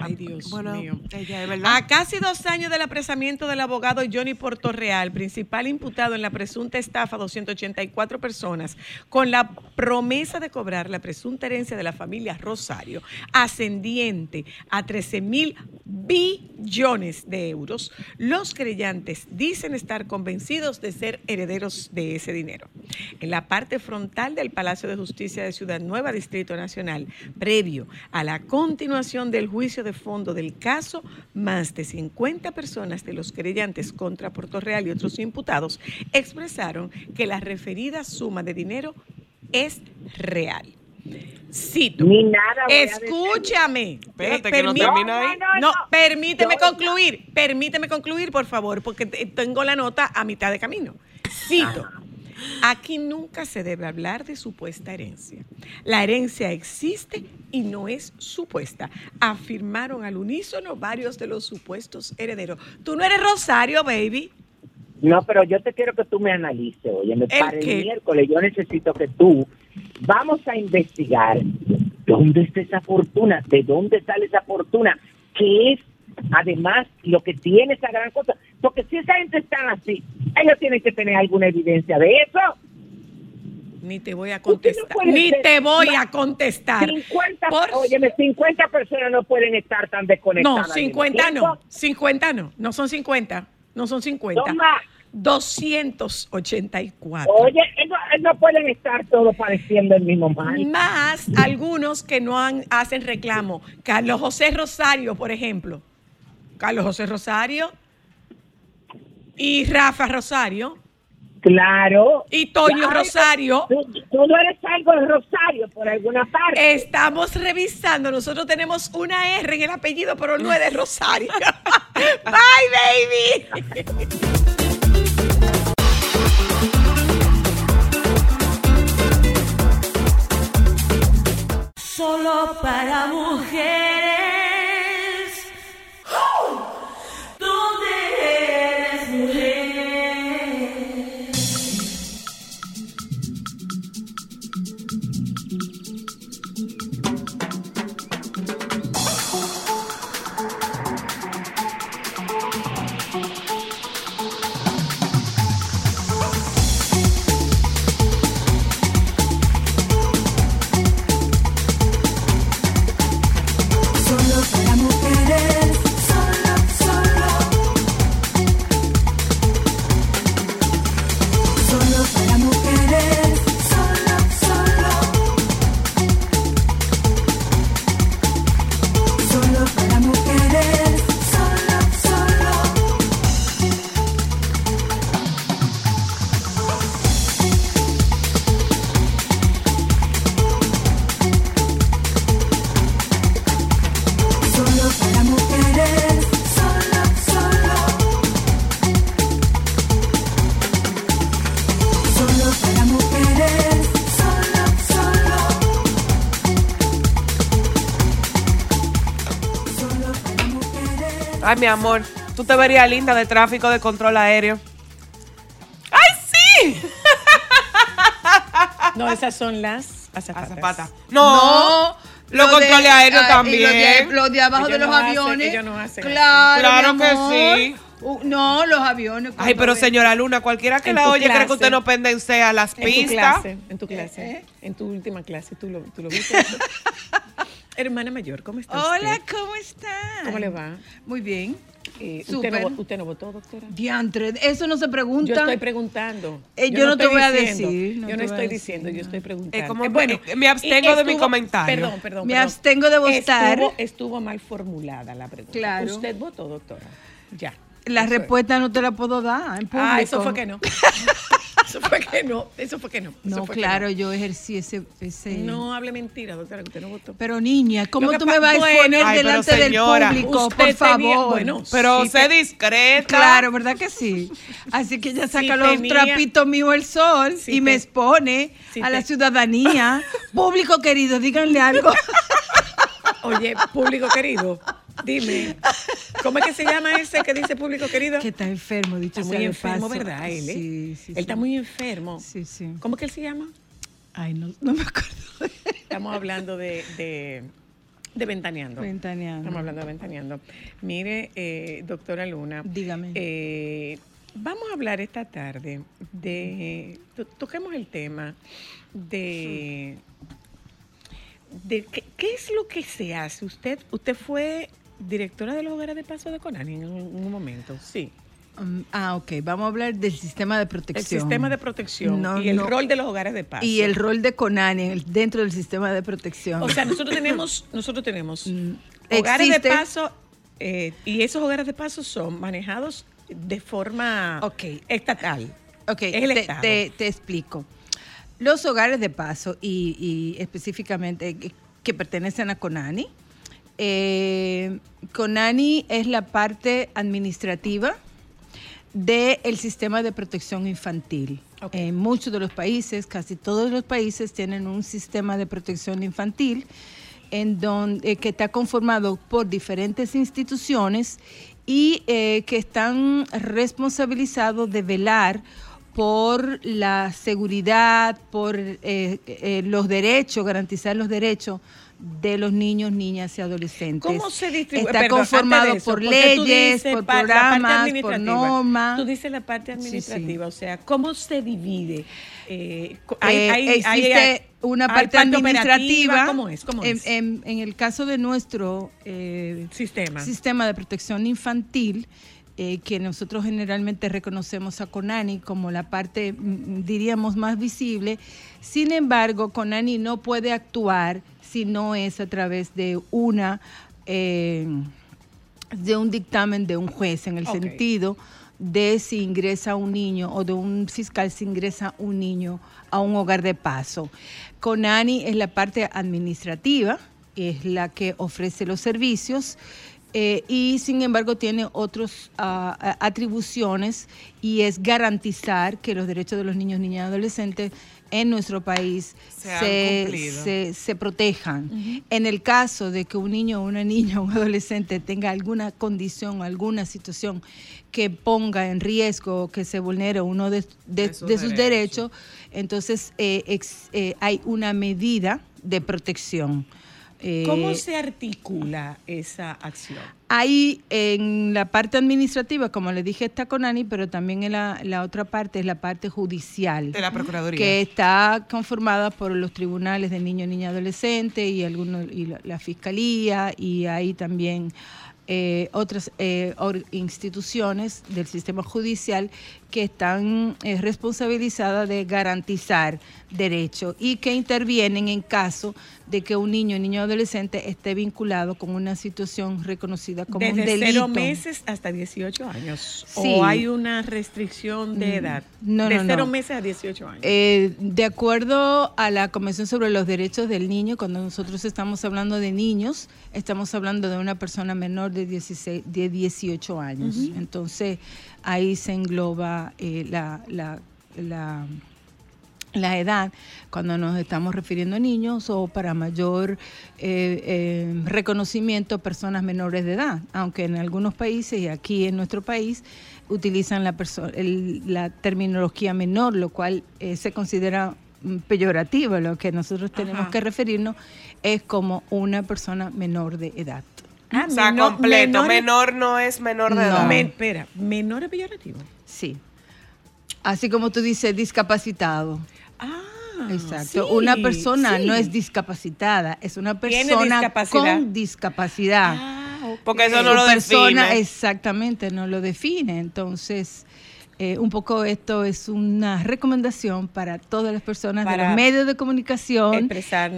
Ay, Dios Bueno, mío. ella verdad. A casi dos años del apresamiento del abogado Johnny Portorreal, principal imputado en la presunta estafa a 284 personas, con la promesa de cobrar la presunta herencia de la familia Rosario, ascendiente a 13 mil billones de euros, los creyentes dicen estar convencidos de ser herederos de ese dinero. En la parte frontal del Palacio de Justicia de Ciudad Nueva, Distrito Nacional, previo a la continuación del juicio de fondo del caso, más de 50 personas de los creyentes contra Puerto Real y otros imputados expresaron que la referida suma de dinero es real. Cito. Ni nada. Escúchame. Espérate, Eh, que no termina ahí. No, permíteme No, no. concluir. Permíteme concluir, por favor, porque te- tengo la nota a mitad de camino. Cito. Aquí nunca se debe hablar de supuesta herencia. La herencia existe y no es supuesta, afirmaron al unísono varios de los supuestos herederos. Tú no eres Rosario, baby. No, pero yo te quiero que tú me analices, oye, me ¿El para el miércoles yo necesito que tú vamos a investigar dónde está esa fortuna, de dónde sale esa fortuna, qué es además lo que tiene esa gran cosa, porque si esa gente está así, ellos tienen que tener alguna evidencia de eso. Ni te voy a no contestar. Ni te voy a contestar. 50, Por- óyeme, 50 personas no pueden estar tan desconectadas. No, del 50 no. tiempo. 50 no. No son 50. No son 50. Son más. 284. Oye, ellos, ellos no pueden estar todos padeciendo el mismo mal. Más algunos que no han- hacen reclamo. Carlos José Rosario, por ejemplo. Carlos José Rosario y Rafa Rosario Claro. y Toño Claro. Rosario. Tú, tú no eres algo de Rosario por alguna parte. Estamos revisando. Nosotros tenemos una R en el apellido, pero no es de Rosario. Bye, baby. Solo para mujeres. Ay, mi amor, tú te verías linda de tráfico de control aéreo. ¡Ay, sí! No, esas son las azafatas. Azafata. No, los lo de- controles aéreos también. Los de, los de abajo Ellos de los no hacen- aviones. ellos no hacen eso. claro, Claro mi que sí. Uh, no, los aviones. Ay, pero ven- señora Luna, cualquiera que En la oye cree que clase. usted no pendensea las En tu pistas. clase, en tu clase, ¿Eh? en tu última clase, tú lo, tú lo viste. Hermana mayor, ¿cómo está Hola, usted? ¿cómo están? ¿Cómo le va? Muy bien. Eh, ¿usted, no, vo- ¿Usted no votó, doctora? Diantre, eso no se pregunta. Yo estoy preguntando. Eh, yo no te voy a decir, no yo no estoy decir, diciendo, yo estoy preguntando. Eh, como- bueno, eh, me abstengo de mi comentario. Perdón, perdón. Me perdón. abstengo de votar. Estuvo, estuvo mal formulada la pregunta. Claro. ¿Usted votó, doctora? Ya. La respuesta no te la puedo dar en público. Ah, eso fue que no. Eso fue que no, eso fue que no. eso No, fue que claro, yo ejercí ese... ese... No hable mentira, doctora, que usted no votó. Pero niña, ¿cómo tú me vas a exponer ay, delante del público, Usted por tenía- favor? bueno, Pero sí, sé te- discreta. Claro, ¿verdad que sí? Así que ella Si saca los tenía- trapitos míos al sol Si y me expone si a la ciudadanía. Público querido, díganle algo. Oye, público querido, dime, ¿cómo es que se llama ese que dice público querido? que está enfermo, dicho Está muy sea enfermo, paso. ¿verdad? Él, eh? Sí, sí, Él sí. está muy enfermo. Sí, sí. ¿Cómo que él se llama? Ay, no, no me acuerdo. Estamos hablando de, de, de Ventaneando. Ventaneando. Estamos hablando de Ventaneando. Mire, eh, doctora Luna. Dígame. eh, vamos a hablar esta tarde de. to- toquemos el tema de. de qué, qué es lo que se hace. Usted, usted fue directora de los hogares de paso de Conani en un, momento. Sí. Um, ah, ok. Vamos a hablar del sistema de El protección. sistema de protección No, y el no. rol de los hogares de paso. Y el rol de Conani en el- dentro del sistema de protección. O sea, nosotros tenemos, nosotros tenemos Mm, hogares existe- de paso eh, y esos hogares de paso son manejados de forma Ok. estatal. Ok, Es el te, Estado. te- te explico. Los hogares de paso y, y específicamente que, que pertenecen a Conani. eh, Conani es la parte administrativa del sistema de protección infantil. En muchos de los países, casi todos los países tienen un sistema de protección infantil en donde, que está conformado por diferentes instituciones y eh, que están responsabilizados de velar por la seguridad, por eh, eh, los derechos, garantizar los derechos de los niños, niñas y adolescentes. ¿Cómo se distribuye? Está Perdón, conformado eso, por leyes, por programas, por normas. Tú dices la parte Sí, sí. administrativa, o sea, ¿cómo se divide? Eh, co- Eh, existe una hay parte administrativa. ¿Cómo es? ¿Cómo en, es? en- en el caso de nuestro eh, Sistema. sistema de protección infantil, eh, que nosotros generalmente reconocemos a Conani como la parte, mm, diríamos, más visible. Sin embargo, Conani no puede actuar si no es a través de una eh, de un dictamen de un juez, en el sentido de si ingresa un niño o de un fiscal si ingresa un niño a un hogar de paso. Conani es la parte administrativa, es la que ofrece los servicios eh, y sin embargo tiene otras atribuciones y es garantizar que los derechos de los niños, niñas y adolescentes en nuestro país se, se- se protejan. En el caso de que un niño o una niña o un adolescente tenga alguna condición, alguna situación que ponga en riesgo o que se vulnere uno de, de- De sus de sus derechos. derechos, entonces eh, ex- eh, hay una medida de protección. Eh, ¿Cómo se articula esa acción? Hay en la parte administrativa, como le dije, está Conani, pero también en la, la otra parte es la parte judicial. De la Procuraduría. Que está conformada por los tribunales de niño, niña, adolescente y algunos y la, la fiscalía y hay también eh, otras eh, instituciones del sistema judicial que están eh, responsabilizadas de garantizar derechos y que intervienen en caso de que un niño, niño, adolescente esté vinculado con una situación reconocida como Desde un delito. cero meses hasta 18 años. Sí. ¿O hay una restricción de Mm, edad? no, De no, cero no. meses a 18 años. Eh, de acuerdo a la Convención sobre los Derechos del Niño, cuando nosotros estamos hablando de niños, estamos hablando de una persona menor de, 16, de 18 años. Entonces, ahí se engloba eh, la, la, la, la edad cuando nos estamos refiriendo a niños o para mayor eh, eh, reconocimiento personas menores de edad, aunque en algunos países y aquí en nuestro país utilizan la, el- la terminología menor, lo cual eh, se considera mm, peyorativo, lo que nosotros tenemos Ajá. que referirnos es como una persona menor de edad. Ah, o sea, menor- completo. Menor no es menor de No. edad. Men- espera, menor es peyorativo. Sí. Así como tú dices, discapacitado. Ah, Exacto. sí, una persona sí. no es discapacitada, es una persona discapacidad. con discapacidad. Ah. Porque eso no lo persona define. exactamente no lo define. Entonces, eh, un poco esto es una recomendación para todas las personas de los medios de comunicación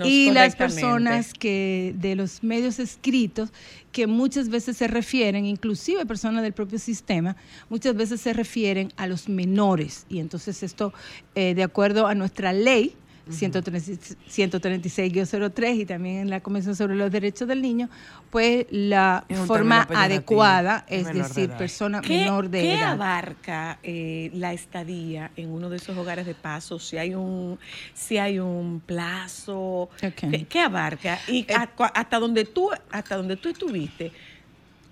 y las personas que de los medios escritos que muchas veces se refieren, inclusive personas del propio sistema, muchas veces se refieren a los menores. Y entonces esto, eh, de acuerdo a nuestra ley, 136-03 y también en la Convención sobre los Derechos del Niño, pues la forma adecuada, es menor de decir, edad. persona ¿Qué, menor de qué edad. abarca eh, la estadía en uno de esos hogares de paso? Si hay un, si hay un plazo, Ok. ¿qué, qué abarca? Y cua- hasta donde tú, hasta donde tú estuviste,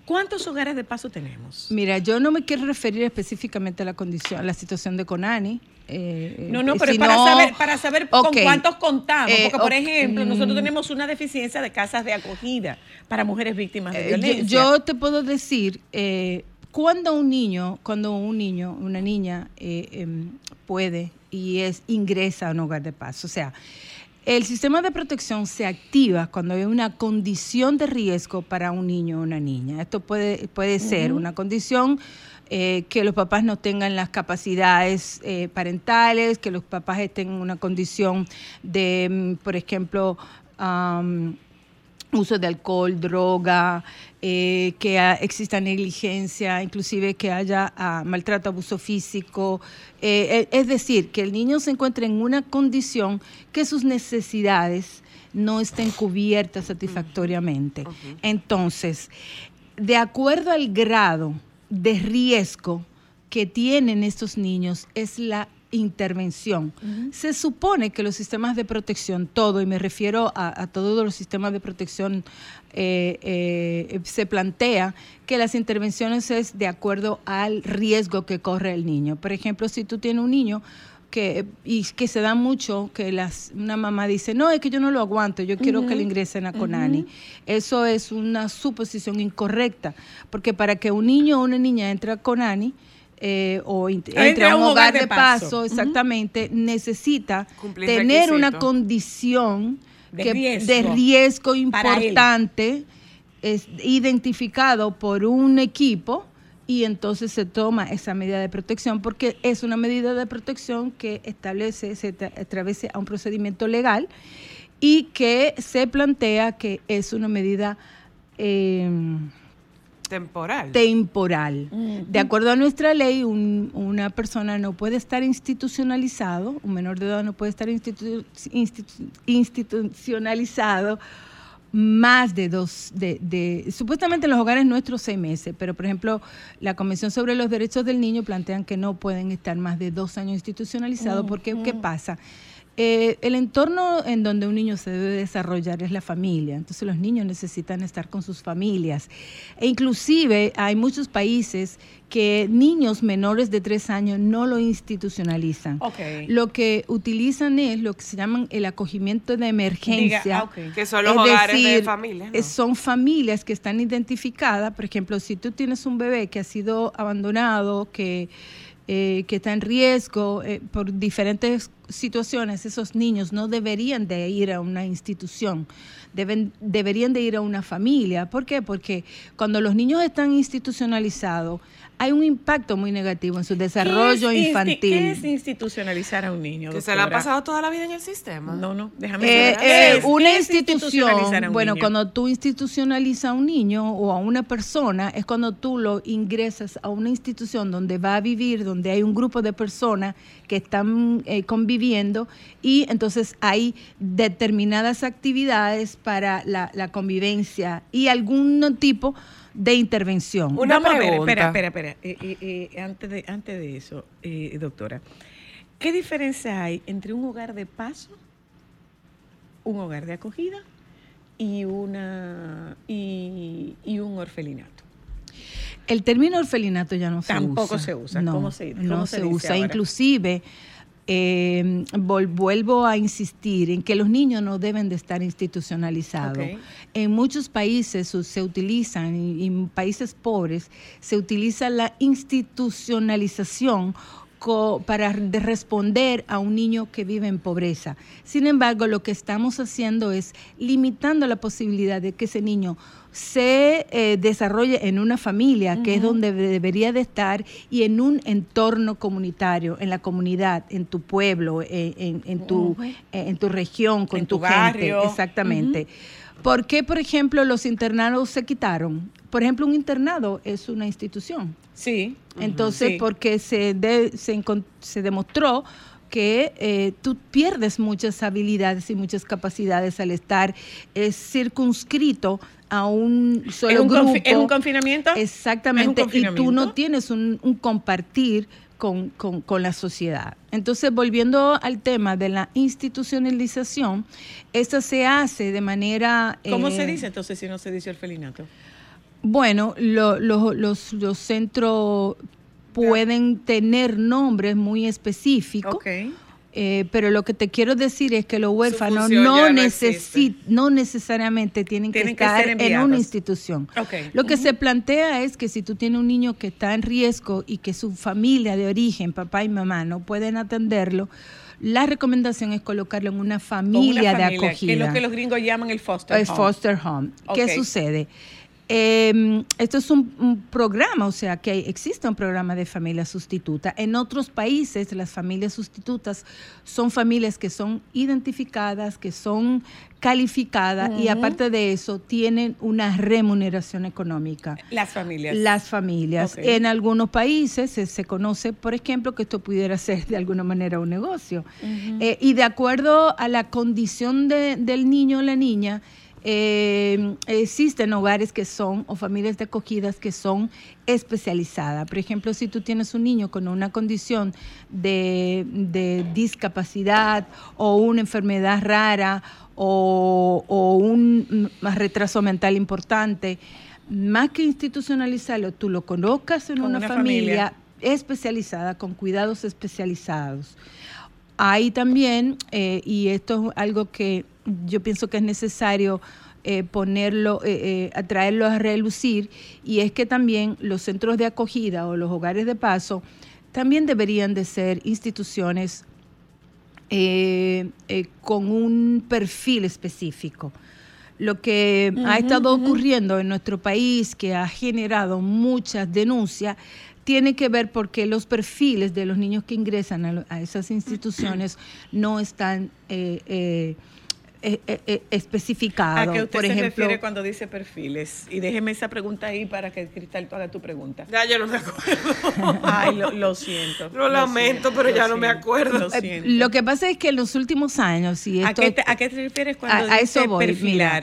¿cuántos hogares de paso tenemos? Mira, yo no me quiero referir específicamente a la condición, a la situación de Conani. Eh, No, no, eh, pero es para saber, para saber con cuántos contamos. Eh, Porque, por ejemplo, nosotros mm, tenemos una deficiencia de casas de acogida para mujeres víctimas de yo- violencia. Yo, te puedo decir, eh, cuando un niño, cuando un niño, una niña em, puede y es ingresa a un hogar de paz, o sea, el sistema de protección se activa cuando hay una condición de riesgo para un niño o una niña. Esto puede, puede ser una condición eh, que los papás no tengan las capacidades eh, parentales, que los papás estén en una condición de, mm, por ejemplo, uso de alcohol, droga, eh, que exista negligencia, inclusive que haya ah, maltrato, abuso físico. Eh, e- es decir, que el niño se encuentre en una condición que sus necesidades no estén cubiertas satisfactoriamente. Entonces, de acuerdo al grado de riesgo que tienen estos niños, es la intervención. Se supone que los sistemas de protección, todo, y me refiero a, a todos los sistemas de protección, eh, eh, se plantea que las intervenciones es de acuerdo al riesgo que corre el niño. Por ejemplo, si tú tienes un niño que, y que se da mucho que las, una mamá dice, no, es que yo no lo aguanto, yo quiero que le ingresen a Conani. Eso es una suposición incorrecta, porque para que un niño o una niña entre a Conani, eh, o entre a un hogar de paso, exactamente, necesita Cumplir tener una condición De que- riesgo. de riesgo importante, es identificado por un equipo y entonces se toma esa medida de protección porque es una medida de protección que establece, se tra- atraviesa a un procedimiento legal y que se plantea que es una medida eh, Temporal. temporal. De acuerdo a nuestra ley, un- una persona no puede estar institucionalizado, un menor de edad no puede estar institu- institu- institucionalizado más de dos, de, de- supuestamente en los hogares nuestros seis meses, pero por ejemplo la Convención sobre los Derechos del Niño plantean que no pueden estar más de dos años institucionalizados, porque ¿qué pasa? Eh, el entorno en donde un niño se debe desarrollar es la familia, entonces los niños necesitan estar con sus familias. E inclusive hay muchos países que niños menores de tres años no lo institucionalizan. Ok. Lo que utilizan es lo que se llaman el acogimiento de emergencia. Diga, ah, ok. Que son los Es hogares de familia. ¿no? Son familias que están identificadas. Por ejemplo, si tú tienes un bebé que ha sido abandonado, que, eh, que está en riesgo eh, por diferentes situaciones, esos niños no deberían de ir a una institución, deben, deberían de ir a una familia. ¿Por qué? Porque cuando los niños están institucionalizados, hay un impacto muy negativo en su desarrollo ¿Qué es insti- infantil. ¿Qué es institucionalizar a un niño? que se le ha pasado toda la vida en el sistema. No, no, déjame Eh, eh, ¿Qué es- una qué es institucionalizar a institución, un bueno, niño? cuando tú institucionalizas a un niño o a una persona, es cuando tú lo ingresas a una institución donde va a vivir, donde hay un grupo de personas que están eh, conviviendo y entonces hay determinadas actividades para la, la convivencia y algún tipo de intervención. Una Vamos a ver, pregunta. espera, espera, espera. Eh, eh, eh, antes, de, antes de eso, doctora, ¿qué diferencia hay entre un hogar de paso, un hogar de acogida y, una, y, y un orfelinato? El término orfelinato ya no se usa. Tampoco se usa. No, ¿Cómo se- no se, se dice usa. ahora? Inclusive, eh, vol- vuelvo a insistir en que los niños no deben de estar institucionalizados. En muchos países se utilizan, en países pobres, se utiliza la institucionalización para de responder a un niño que vive en pobreza. Sin embargo, lo que estamos haciendo es limitando la posibilidad de que ese niño se eh, desarrolle en una familia, que es donde de- debería de estar, y en un entorno comunitario, en la comunidad, en tu pueblo, eh, en, en tu, eh, en tu región, con En tu, tu gente. Exactamente. ¿Por qué, por ejemplo, los internados se quitaron? Por ejemplo, un internado es una institución. Sí. Entonces, Sí. porque se, de- se, se demostró que eh, tú pierdes muchas habilidades y muchas capacidades al estar eh, circunscrito a un solo ¿Es un, grupo. ¿Es un confinamiento? Exactamente, ¿Es un y tú no tienes un, un compartir con, con- con la sociedad. Entonces, volviendo al tema de la institucionalización, esta se hace de manera... ¿Cómo eh, se dice entonces si no se dice orfelinato? bueno, lo- lo- los, los centros pueden tener nombres muy específicos, Ok. Eh, pero lo que te quiero decir es que los huérfanos no, necesi- no necesariamente tienen, Tienen que estar en una institución. Lo que se plantea es que si tú tienes un niño que está en riesgo y que su familia de origen, papá y mamá, no pueden atenderlo, la recomendación es colocarlo en una familia, una de acogida. Que es lo que los gringos llaman el foster Es home. foster home. ¿Qué sucede? Eh, esto es un, un programa, o sea, que existe un programa de familia sustituta. En otros países, las familias sustitutas son familias que son identificadas, que son calificadas y aparte de eso tienen una remuneración económica. Las familias. Las familias. En algunos países se, se conoce, por ejemplo, que esto pudiera ser de alguna manera un negocio. Eh, y de acuerdo a la condición de- del niño o la niña, eh, existen hogares que son, o familias de acogidas que son especializadas. Por ejemplo, si tú tienes un niño con una condición de, de discapacidad o una enfermedad rara o, o un retraso mental importante, más que institucionalizarlo, tú lo colocas en Con una, una familia, familia. especializada, con cuidados especializados. Hay también, eh, y esto es algo que yo pienso que es necesario eh, ponerlo, eh, eh, a traerlo a relucir, y es que también los centros de acogida o los hogares de paso también deberían de ser instituciones con un perfil específico. Lo que ha estado ocurriendo en nuestro país, que ha generado muchas denuncias, tiene que ver porque los perfiles de los niños que ingresan a esas instituciones no están eh, eh, eh, especificados. ¿A qué usted Por se ejemplo, refiere cuando dice perfiles? Y déjeme esa pregunta ahí para que Cristal tú haga tu pregunta. Ya yo no me acuerdo. Ay, lo, lo siento. Lo lamento, pero ya no me acuerdo. Lo eh, siento. lo que pasa es que en los últimos años, y ¿A, esto, qué te, a qué te refieres cuando A- a dice eso voy, mira.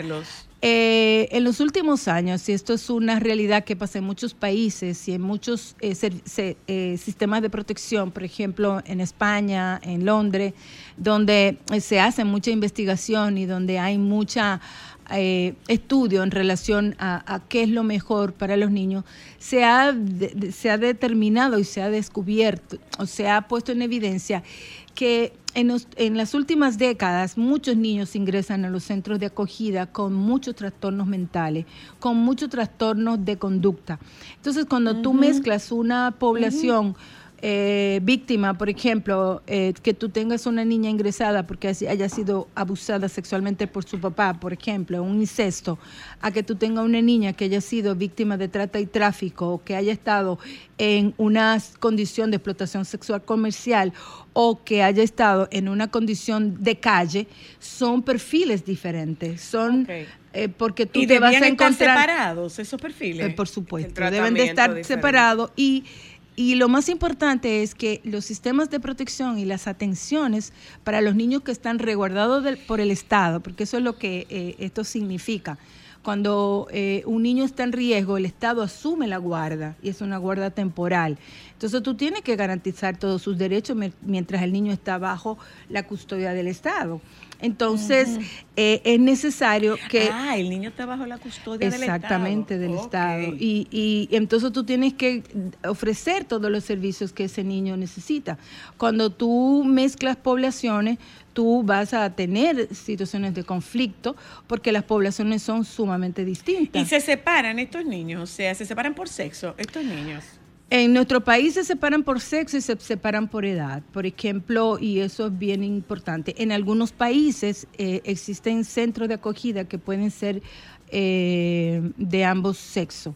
Eh, en los últimos años, y esto es una realidad que pasa en muchos países y en muchos eh, ser- se- eh, sistemas de protección, por ejemplo, en España, en Londres, donde eh, se hace mucha investigación y donde hay mucha eh, estudio en relación a, qué es lo mejor para los niños, se ha, se ha determinado y se ha descubierto, o se ha puesto en evidencia que en, los- en las últimas décadas muchos niños ingresan a los centros de acogida con muchos trastornos mentales, con muchos trastornos de conducta. Entonces, cuando tú mezclas una población eh, víctima, por ejemplo, eh, que tú tengas una niña ingresada porque haya sido abusada sexualmente por su papá, por ejemplo, un incesto, a que tú tengas una niña que haya sido víctima de trata y tráfico o que haya estado en una condición de explotación sexual comercial o que haya estado en una condición de calle, son perfiles diferentes, son eh, porque tú ¿Y te vas a estar encontrar separados esos perfiles? por supuesto, deben de estar separados y, y lo más importante es que los sistemas de protección y las atenciones para los niños que están resguardados del- por el Estado, porque eso es lo que eh, esto significa. Cuando eh, un niño está en riesgo, el Estado asume la guarda y es una guarda temporal. Entonces tú tienes que garantizar todos sus derechos mi- mientras el niño está bajo la custodia del Estado. Entonces eh, es necesario que Ah, el niño está bajo la custodia del Estado. Exactamente, del Ok. Estado. Y, y entonces tú tienes que ofrecer todos los servicios que ese niño necesita. Cuando tú mezclas poblaciones, tú vas a tener situaciones de conflicto porque las poblaciones son sumamente distintas. Y se separan estos niños, o sea, se separan por sexo, estos niños. En nuestro país se separan por sexo y se separan por edad, por ejemplo, y eso es bien importante. En algunos países eh, existen centros de acogida que pueden ser eh, de ambos sexos,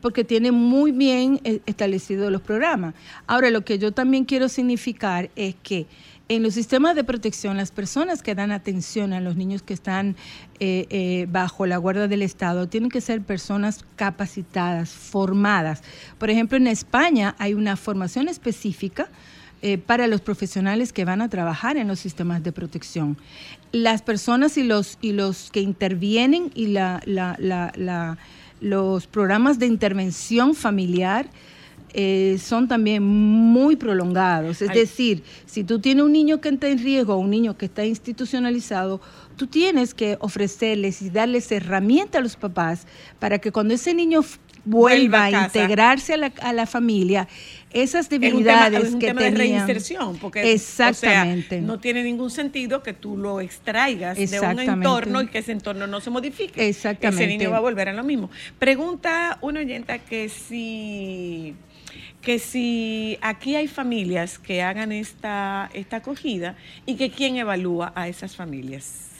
porque tienen muy bien eh, establecidos los programas. Ahora, lo que yo también quiero significar es que en los sistemas de protección, las personas que dan atención a los niños que están eh, eh, bajo la guardia del Estado tienen que ser personas capacitadas, formadas. Por ejemplo, en España hay una formación específica eh, para los profesionales que van a trabajar en los sistemas de protección. Las personas y los, y los que intervienen y la- la- la- los programas de intervención familiar eh, son también muy prolongados. Es Ay. decir, si tú tienes un niño que está en riesgo o un niño que está institucionalizado, tú tienes que ofrecerles y darles herramientas a los papás para que cuando ese niño Vuelva vuelva a integrarse a la, a la familia, esas Es un tema, debilidades es un que tema de tenían. reinserción, porque Exactamente. o sea, no tiene ningún sentido que tú lo extraigas de un entorno y que ese entorno no se modifique. Exactamente. Ese niño va a volver a lo mismo. Pregunta una oyenta que si que si aquí hay familias que hagan esta, esta acogida y que quién evalúa a esas familias.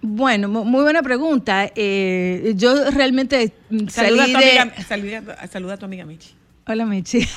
Bueno, mu- muy buena pregunta. Eh, yo realmente Saluda a, tu de... amiga, saluda, saluda a tu amiga Michi. Hola, Mechi.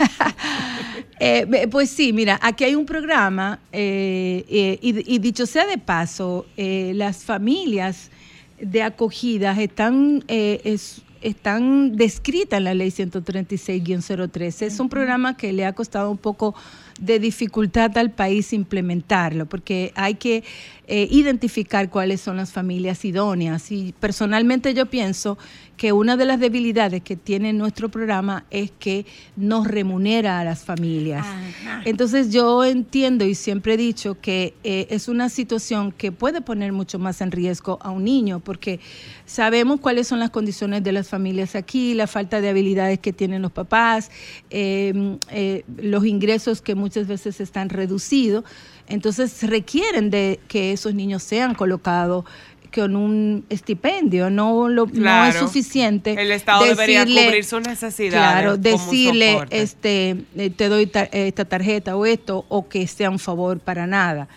Eh, pues sí, mira, aquí hay un programa eh, eh, y, y dicho sea de paso, eh, las familias de acogidas están, eh, es- están descritas en la ley 136-03. Es un programa que le ha costado un poco de dificultad al país implementarlo, porque hay que eh, identificar cuáles son las familias idóneas. Y personalmente yo pienso que una de las debilidades que tiene nuestro programa es que no remunera a las familias. Ajá. Entonces yo entiendo y siempre he dicho que eh, es una situación que puede poner mucho más en riesgo a un niño, porque sabemos cuáles son las condiciones de las familias aquí, la falta de habilidades que tienen los papás, eh, eh, los ingresos que muchas veces están reducidos. Entonces requieren de que esos niños sean colocados con un estipendio, no, lo, no es suficiente. El Estado debería cubrir sus necesidades. Claro, decirle, este, eh, te doy ta- esta tarjeta o esto, o que sea un favor para nada.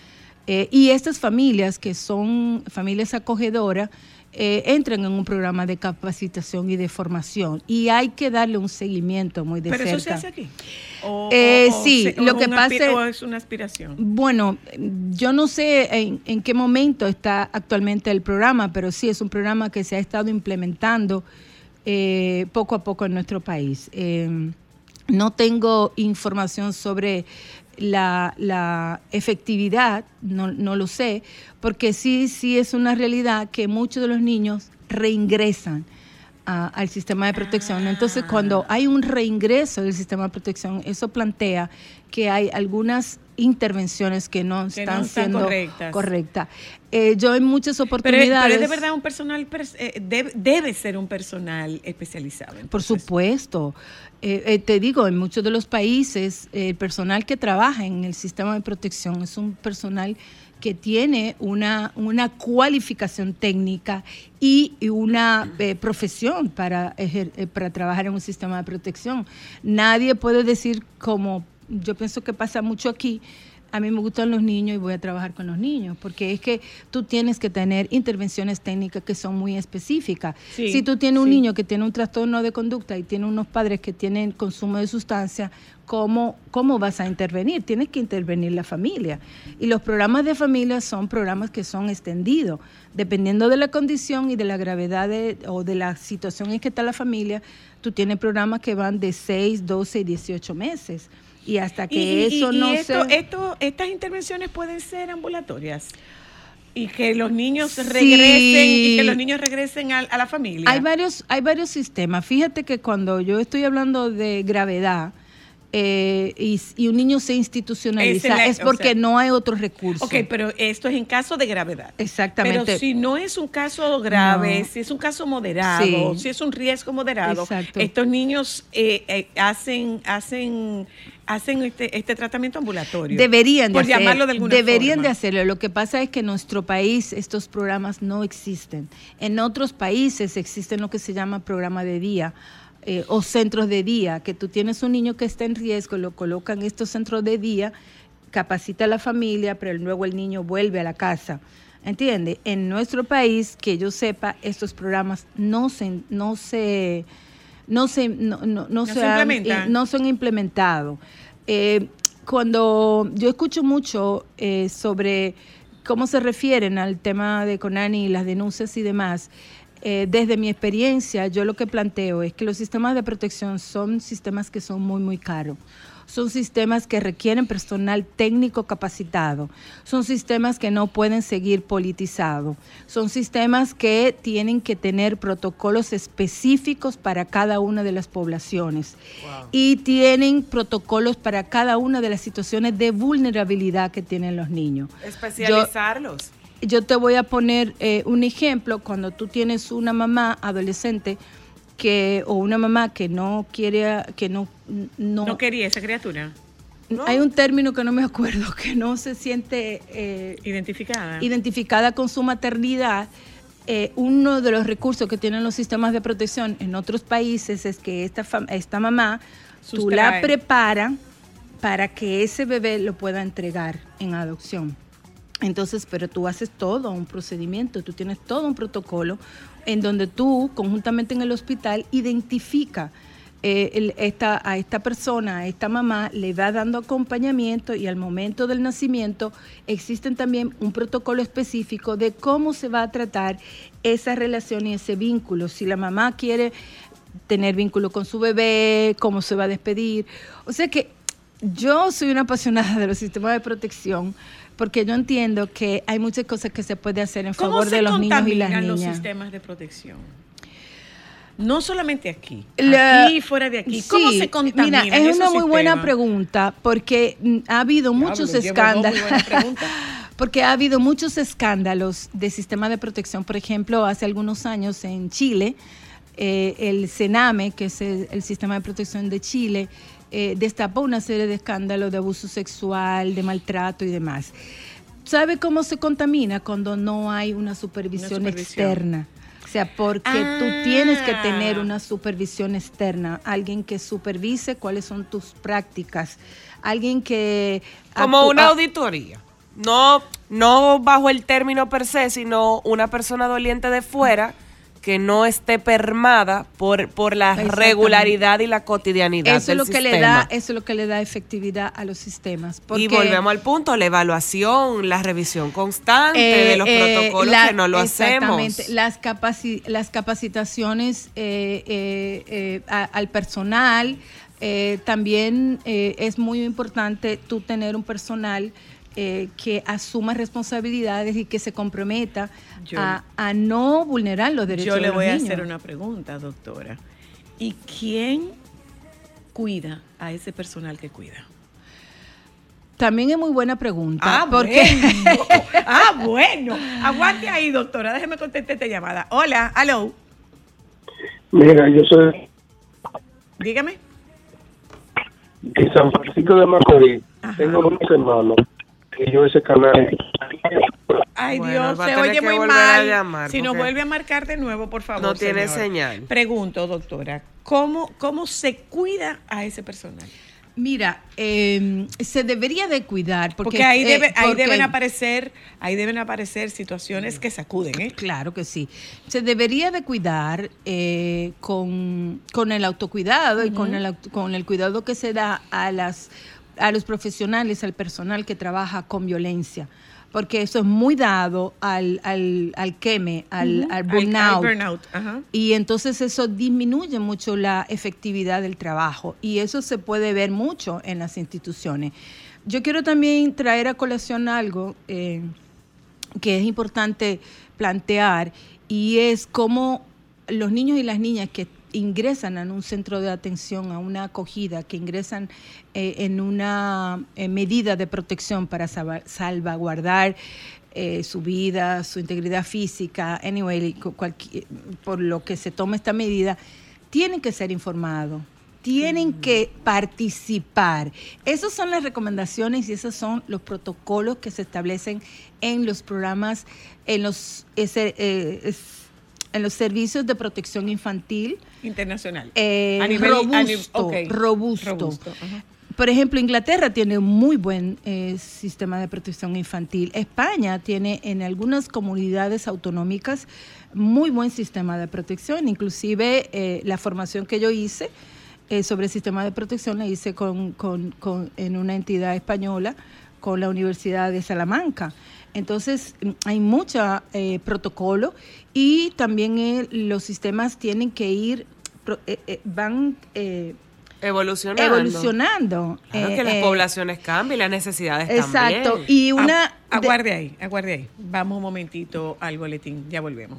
Eh, y estas familias, que son familias acogedoras, eh, entran en un programa de capacitación y de formación. Y hay que darle un seguimiento muy de Pero cerca. eso se hace aquí. O- Eh, o- sí, o lo que pasa o es una aspiración. Bueno, yo no sé en, en qué momento está actualmente el programa, pero sí es un programa que se ha estado implementando eh, poco a poco en nuestro país. Eh, no tengo información sobre la, la efectividad, no, no lo sé, porque sí, sí es una realidad que muchos de los niños reingresan a- al sistema de protección. Entonces, cuando hay un reingreso del sistema de protección, eso plantea que hay algunas intervenciones que no Que están no están siendo correctas. correctas. Eh, yo en muchas oportunidades... pero es de verdad un personal, pers- eh, debe, debe ser un personal especializado. Por supuesto. Eh, eh, te digo, en muchos de los países, el personal que trabaja en el sistema de protección es un personal que tiene una, una cualificación técnica y, y una eh, profesión para, ejer- eh, para trabajar en un sistema de protección. Nadie puede decir como, yo pienso que pasa mucho aquí, a mí me gustan los niños y voy a trabajar con los niños, porque es que tú tienes que tener intervenciones técnicas que son muy específicas. Sí, si tú tienes un sí. niño que tiene un trastorno de conducta y tiene unos padres que tienen consumo de sustancia, ¿cómo, ¿cómo vas a intervenir? Tienes que intervenir la familia. Y los programas de familia son programas que son extendidos. Dependiendo de la condición y de la gravedad de- o de la situación en que está la familia, tú tienes programas que van de 6, 12 y 18 meses. Y hasta que Y- eso y no esto, se... esto- estas intervenciones pueden ser ambulatorias y que los niños Sí. regresen y que los niños regresen a, a la familia. Hay varios, hay varios sistemas. Fíjate que cuando yo estoy hablando de gravedad eh, y, y un niño se institucionaliza, Es la- es o porque sea- no hay otro recurso. Ok, pero esto es en caso de gravedad. Exactamente. Pero si no es un caso grave, No. si es un caso moderado, Sí. si es un riesgo moderado, Exacto. estos niños eh, eh, hacen hacen hacen este, este tratamiento ambulatorio. Deberían de por hacer- llamarlo de alguna Deberían forma. de hacerlo. Lo que pasa es que en nuestro país estos programas no existen. En otros países existen lo que se llama programa de día. Eh, o centros de día, que tú tienes un niño que está en riesgo, lo colocan en estos centros de día, capacita a la familia, pero luego el niño vuelve a la casa. ¿Entiende? En nuestro país, que yo sepa, estos programas no se, no se, no se, no, no- no se se han- eh, no son implementados. Eh, cuando yo escucho mucho eh, sobre cómo se refieren al tema de Conani y las denuncias y demás, eh, desde mi experiencia, yo lo que planteo es que los sistemas de protección son sistemas que son muy, muy caros. Son sistemas que requieren personal técnico capacitado. Son sistemas que no pueden seguir politizados. Son sistemas que tienen que tener protocolos específicos para cada una de las poblaciones. Y tienen protocolos para cada una de las situaciones de vulnerabilidad que tienen los niños. Especializarlos. Yo te voy a poner eh, un ejemplo. Cuando tú tienes una mamá adolescente que o una mamá que no quiere, que no, no, No quería esa criatura hay un término que no me acuerdo, que no se siente eh, identificada. identificada con su maternidad. eh, uno de los recursos que tienen los sistemas de protección en otros países es que esta, esta mamá, tú la preparas para que ese bebé lo pueda entregar en adopción. Entonces, pero tú haces todo un procedimiento, tú tienes todo un protocolo en donde tú, conjuntamente en el hospital, identifica eh, esta, a esta persona, a esta mamá, le va dando acompañamiento y al momento del nacimiento existen también un protocolo específico de cómo se va a tratar esa relación y ese vínculo. Si la mamá quiere tener vínculo con su bebé, cómo se va a despedir. O sea que yo soy una apasionada de los sistemas de protección porque yo entiendo que hay muchas cosas que se puede hacer en ¿Cómo favor se de los niños y las contaminan los niñas. sistemas de protección? No solamente aquí, La- aquí y fuera de aquí. ¿Cómo se contaminan Mira, es una muy buena pregunta porque mm, ha habido muchos escándalos. porque ha habido muchos escándalos de sistema de protección. Por ejemplo, hace algunos años en Chile, eh, el CENAME, que es el, el sistema de protección de Chile, eh, destapó una serie de escándalos de abuso sexual, de maltrato y demás. ¿Sabe cómo se contamina cuando no hay una supervisión, Una supervisión. externa? O sea, porque Ah. tú tienes que tener una supervisión externa, alguien que supervise cuáles son tus prácticas, alguien que... Como una auditoría. No, no bajo el término per se, sino una persona doliente de fuera que no esté permada por, por la regularidad y la cotidianidad Eso es lo que le da, eso es lo que le da efectividad a los sistemas. Porque, Y volvemos al punto, la evaluación, la revisión constante eh, de los eh, protocolos la- que no lo hacemos. exactamente, Las, capaci- las capacitaciones eh, a- al personal, también es muy importante tú tener un personal eh, que asuma responsabilidades y que se comprometa Yo- a, a no vulnerar los derechos Yo de le los voy a niños. hacer una pregunta, doctora. ¿Y quién cuida a ese personal que cuida? También es muy buena pregunta. Ah, porque bueno. ah, bueno. Aguante ahí, doctora. Déjeme contestar esta llamada. Hola, hello. Mira, yo soy Dígame. de San Francisco de Macorís. Tengo unos hermanos que yo ese canal. Ay, Bueno, Dios, se oye muy mal. llamar, si nos vuelve a marcar de nuevo, por favor. no tiene señor. señal. Pregunto, doctora, ¿cómo, ¿cómo se cuida a ese personal? Mira, eh, se debería de cuidar porque, Porque, ahí, eh, ahí deben aparecer, ahí deben aparecer situaciones que sacuden, ¿eh? Claro que sí. Se debería de cuidar eh, con, con el autocuidado y con el, auto- con el cuidado que se da a, las, a los profesionales, al personal que trabaja con violencia. Porque eso es muy dado al, al, al queme, al, al burnout. Y entonces eso disminuye mucho la efectividad del trabajo y eso se puede ver mucho en las instituciones. Yo quiero también traer a colación algo eh, que es importante plantear y es cómo los niños y las niñas que ingresan a un centro de atención, a una acogida, que ingresan eh, en una eh, medida de protección para salva- salvaguardar eh, su vida, su integridad física, anyway, por lo que se toma esta medida, tienen que ser informados, tienen que participar. Esas son las recomendaciones y esos son los protocolos que se establecen en los programas, en los en los servicios de protección infantil Internacional. eh, A nivel- robusto, a nivel- ok. robusto. Robusto, ajá. Por ejemplo, Inglaterra tiene un muy buen eh, sistema de protección infantil. España tiene en algunas comunidades autonómicas muy buen sistema de protección. Inclusive eh, la formación que yo hice eh, sobre el sistema de protección la hice con, con- con- en una entidad española con la Universidad de Salamanca. Entonces, mm, hay mucho protocolo y también eh, los sistemas tienen que ir, pro- eh, eh, van... eh, Evolucionando. evolucionando. Claro Eh, que las eh, poblaciones cambian y las necesidades Exacto. también. Y una. A- aguarde ahí, aguarde ahí. Vamos un momentito al boletín, ya volvemos.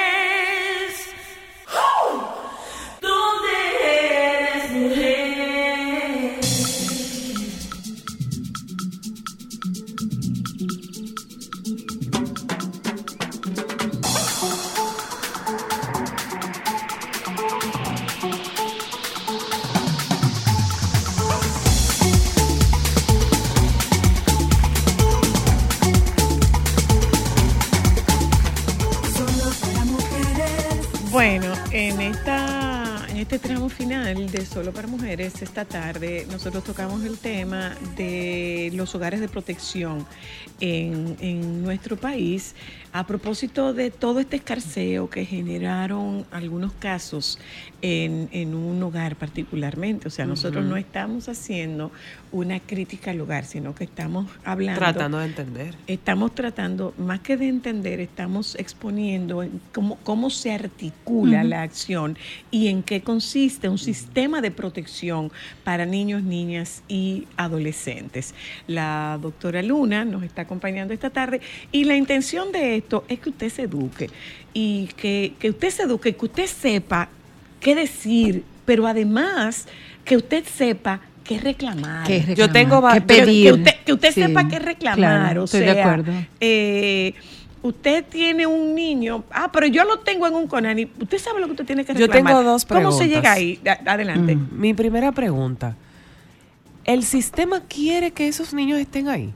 Bueno, en esta en este tramo final de Solo para Mujeres, esta tarde nosotros tocamos el tema de los hogares de protección en, en nuestro país a propósito de todo este escarceo que generaron algunos casos en, en un hogar particularmente. O sea, nosotros no estamos haciendo una crítica al hogar, sino que estamos hablando Tratando de entender. Estamos tratando, más que de entender, estamos exponiendo en cómo, cómo se articula la acción y en qué consiste un sistema de protección para niños, niñas y adolescentes. La doctora Luna nos está acompañando esta tarde y la intención de esto es que usted se eduque y que, que usted se eduque, que usted sepa qué decir, pero además que usted sepa qué reclamar. ¿Qué Yo reclamar? tengo va- ¿Qué Que- pedir? Que usted, que usted Sí, sepa qué reclamar. claro, o estoy sea, de acuerdo. eh, usted tiene un niño, ah, pero yo lo tengo en un Conani. Usted sabe lo que usted tiene que Yo reclamar. tengo dos ¿Cómo se preguntas. llega ahí? Adelante. Mm. Mi primera pregunta. ¿El sistema quiere que esos niños estén ahí?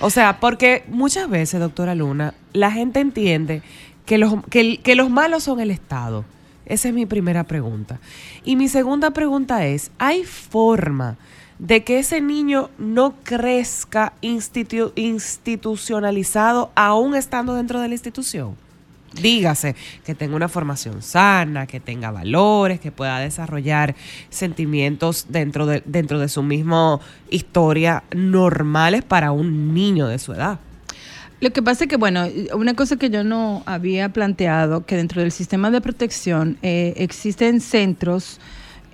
O sea, porque muchas veces, doctora Luna, la gente entiende que los, que, los malos son el Estado. Esa es mi primera pregunta. Y mi segunda pregunta es, ¿hay forma de que ese niño no crezca institu- institucionalizado aún estando dentro de la institución? Dígase que tenga una formación sana, que tenga valores, que pueda desarrollar sentimientos dentro de, dentro de su misma historia normales para un niño de su edad. Lo que pasa es que, bueno, una cosa que yo no había planteado, que dentro del sistema de protección eh, existen centros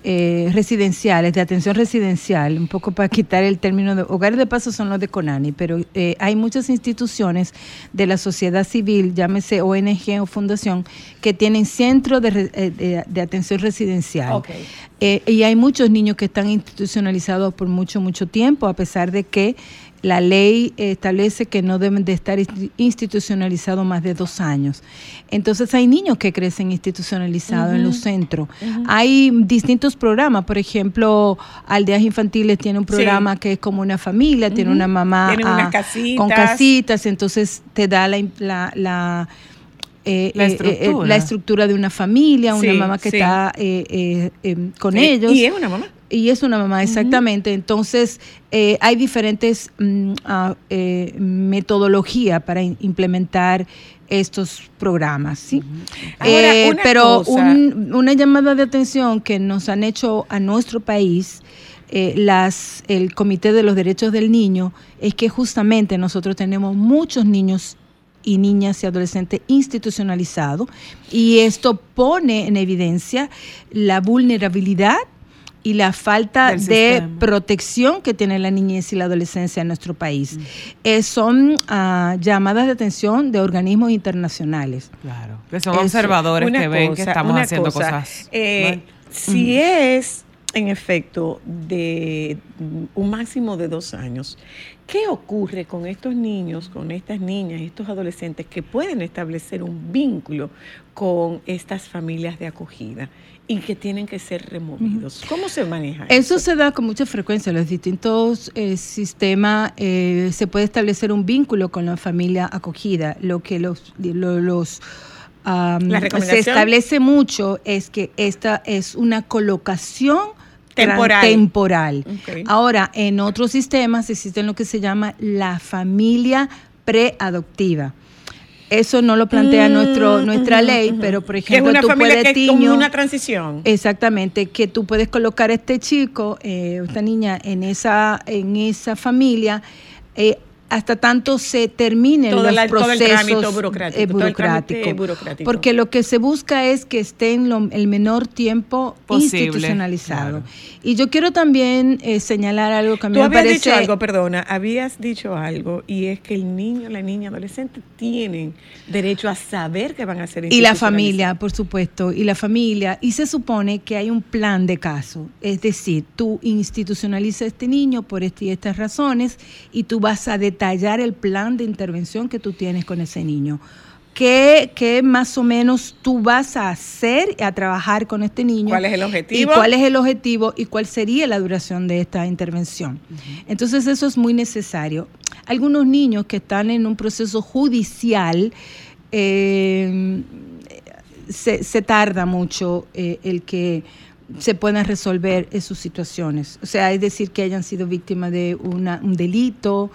eh, residenciales, de atención residencial, un poco para quitar el término de hogares de paso son los de Conani, pero eh, hay muchas instituciones de la sociedad civil, llámese ONG o fundación, que tienen centros de, eh, de- de atención residencial. Eh, y hay muchos niños que están institucionalizados por mucho, mucho tiempo, a pesar de que la ley establece que no deben de estar insti- institucionalizados más de dos años. Entonces hay niños que crecen institucionalizados en los centros. Hay distintos programas, por ejemplo, Aldeas Infantiles tiene un Sí. programa que es como una familia, tiene una mamá ah, casitas. con casitas, entonces te da la... la, la eh, La eh, eh, estructura. la estructura de una familia, una mamá que sí. está eh, eh, em, con Sí, ellos. Y es una mamá. Y es una mamá, exactamente. Entonces, eh, hay diferentes mm, ah, eh, metodologías para implementar estos programas, ¿sí? Ahora, Eh, una pero un- una llamada de atención que nos han hecho a nuestro país eh, las, el Comité de los Derechos del Niño es que justamente nosotros tenemos muchos niños y niñas y adolescentes institucionalizados y esto pone en evidencia la vulnerabilidad y la falta de protección que tiene la niñez y la adolescencia en nuestro país. Eh, son ah, llamadas de atención de organismos internacionales. Claro. Que son Eso. observadores Una que ven que estamos haciendo cosa, cosas. eh. Si es, en efecto, de mm, un máximo de dos años, ¿qué ocurre con estos niños, con estas niñas, estos adolescentes que pueden establecer un vínculo con estas familias de acogida y que tienen que ser removidos? ¿Cómo se maneja Eso se da con mucha frecuencia. Los distintos eh, sistemas eh, se puede establecer un vínculo con la familia acogida. Lo que los, lo- los La se establece mucho es que esta es una colocación Temporal. Ahora, en otros sistemas existe lo que se llama la familia preadoptiva. Eso no lo plantea nuestro, nuestra ley, pero por Mm, Que es ejemplo, una tú familia puedes que es como una transición. Exactamente, que tú puedes colocar a este chico, eh, esta niña, en esa, en esa familia, eh, hasta tanto se terminen Todo los la- todo el procesos trámite burocrático, eh, todo el trámite burocrático. Porque lo que se busca es que estén lo- el menor tiempo Posible, institucionalizado. Y yo quiero también eh, señalar algo que a mí Tú me habías parece... dicho algo, perdona, habías dicho algo y es que el niño, la niña, adolescente tienen derecho a saber que van a ser Y la familia, por supuesto, y la familia. Y se supone que hay un plan de caso. Es decir, tú institucionalizas a este niño por este y estas razones y tú vas a detallar el plan de intervención que tú tienes con ese niño. ¿Qué, qué más o menos tú vas a hacer y a trabajar con este niño? ¿Cuál es el objetivo? Y cuál es el objetivo y cuál sería la duración de esta intervención. Entonces eso es muy necesario. Algunos niños que están en un proceso judicial, eh, se, se tarda mucho eh, el que se puedan resolver sus situaciones. O sea, es decir, que hayan sido víctimas de una, un delito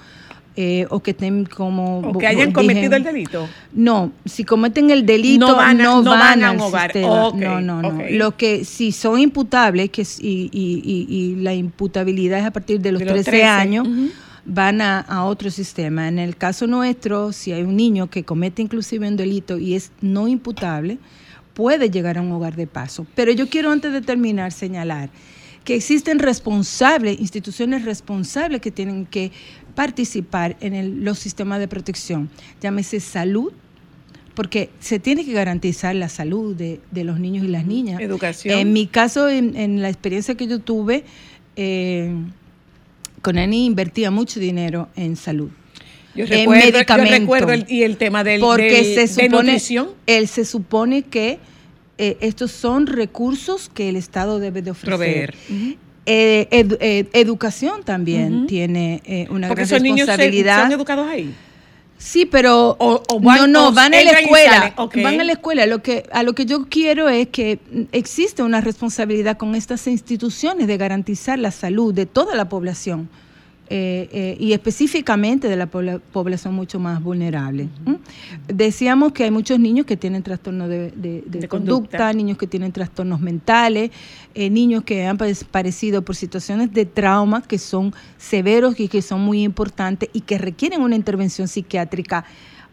eh, o que estén como... O que hayan dije- cometido el delito. no, si cometen el delito, No van a- no no van, van a un hogar. no, no, no. Lo que si son imputables, que y, y- y- y la imputabilidad es a partir de los, De los 13, 13, años, van a, a otro sistema. En el caso nuestro, si hay un niño que comete inclusive un delito y es no imputable, puede llegar a un hogar de paso. Pero yo quiero antes de terminar señalar que existen responsables, instituciones responsables que tienen que participar en el- los sistemas de protección. Llámese salud, porque se tiene que garantizar la salud de, de los niños y las niñas. Educación. En mi caso, en, en la experiencia que yo tuve, eh, Conani invertía mucho dinero en salud. Yo en recuerdo, yo recuerdo el, y el tema del, porque del- se de supone, nutrición. él se supone que eh, estos son recursos que el Estado debe de ofrecer. Proveer. Eh, edu- eh, educación también tiene eh, una Porque gran esos niños se- responsabilidad. son educados ahí. Sí, pero O- o van- no, no, van a la escuela, van a la escuela. Lo que a lo que yo quiero es que existe una responsabilidad con estas instituciones de garantizar la salud de toda la población eh, eh, y específicamente de la pobla- población mucho más vulnerable. Decíamos que hay muchos niños que tienen trastornos de, de- de De conducta, conducta. niños que tienen trastornos mentales, eh, niños que han pade- padecido por situaciones de trauma que son severos y que son muy importantes y que requieren una intervención psiquiátrica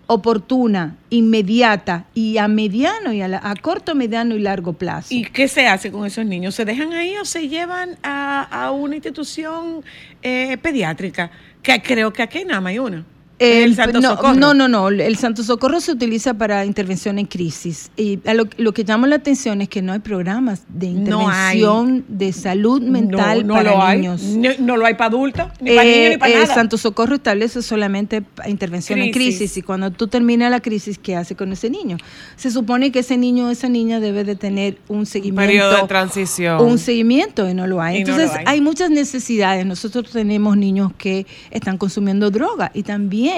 oportuna, inmediata y a mediano y a, la- a corto, mediano y largo plazo. ¿Y qué se hace con esos niños? ¿Se dejan ahí o se llevan a, a una institución eh, pediátrica? Que creo que aquí nada más hay una. El- el Santo no, Socorro. no, no, no. El Santo Socorro se utiliza para intervención en crisis. Y a lo, lo que llama la atención es que no hay programas de No intervención de salud mental no, para hay. niños. No, no lo hay para adultos, ni para Eh, niños, ni para el nada. Santo Socorro establece solamente intervención en Crisis. y cuando tú terminas la crisis, ¿qué hace con ese niño? Se supone que ese niño o esa niña debe de tener un seguimiento. Periodo de transición. Un seguimiento y no lo hay. Y Entonces lo hay. hay. muchas necesidades. Nosotros tenemos niños que están consumiendo droga y también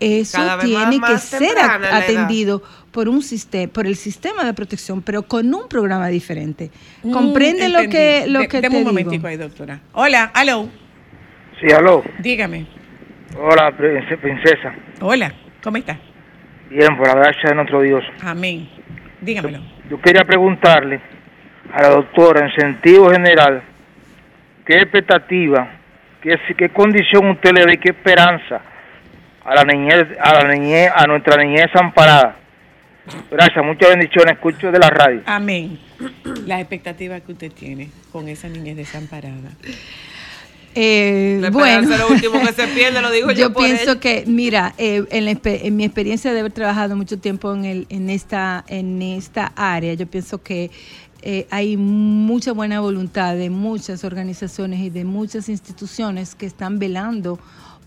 eso tiene más- que ser atendido por un sistema, por el sistema de protección, pero con un programa diferente. Mm, ¿Comprende lo que lo De- que te un digo? momentico ahí, doctora. Hola, aló, Sí, aló. dígame. Hola, prince- princesa. Hola, ¿cómo está? Bien, por la gracia de nuestro Dios. Amén. Dígamelo. Yo quería preguntarle a la doctora, en sentido general, ¿qué expectativa, qué, qué condición usted le ve y qué esperanza a la niñez, a la niñez, a nuestra niñez amparada? Gracias, muchas bendiciones. Escucho de la radio. Amén. Las expectativas que usted tiene con esa niñez desamparada. Eh, La bueno, esperanza es lo último que se pierde, lo digo yo pienso que, mira, eh, en, la en mi experiencia de haber trabajado mucho tiempo en, el, en, esta, en esta área, yo pienso que eh, hay mucha buena voluntad de muchas organizaciones y de muchas instituciones que están velando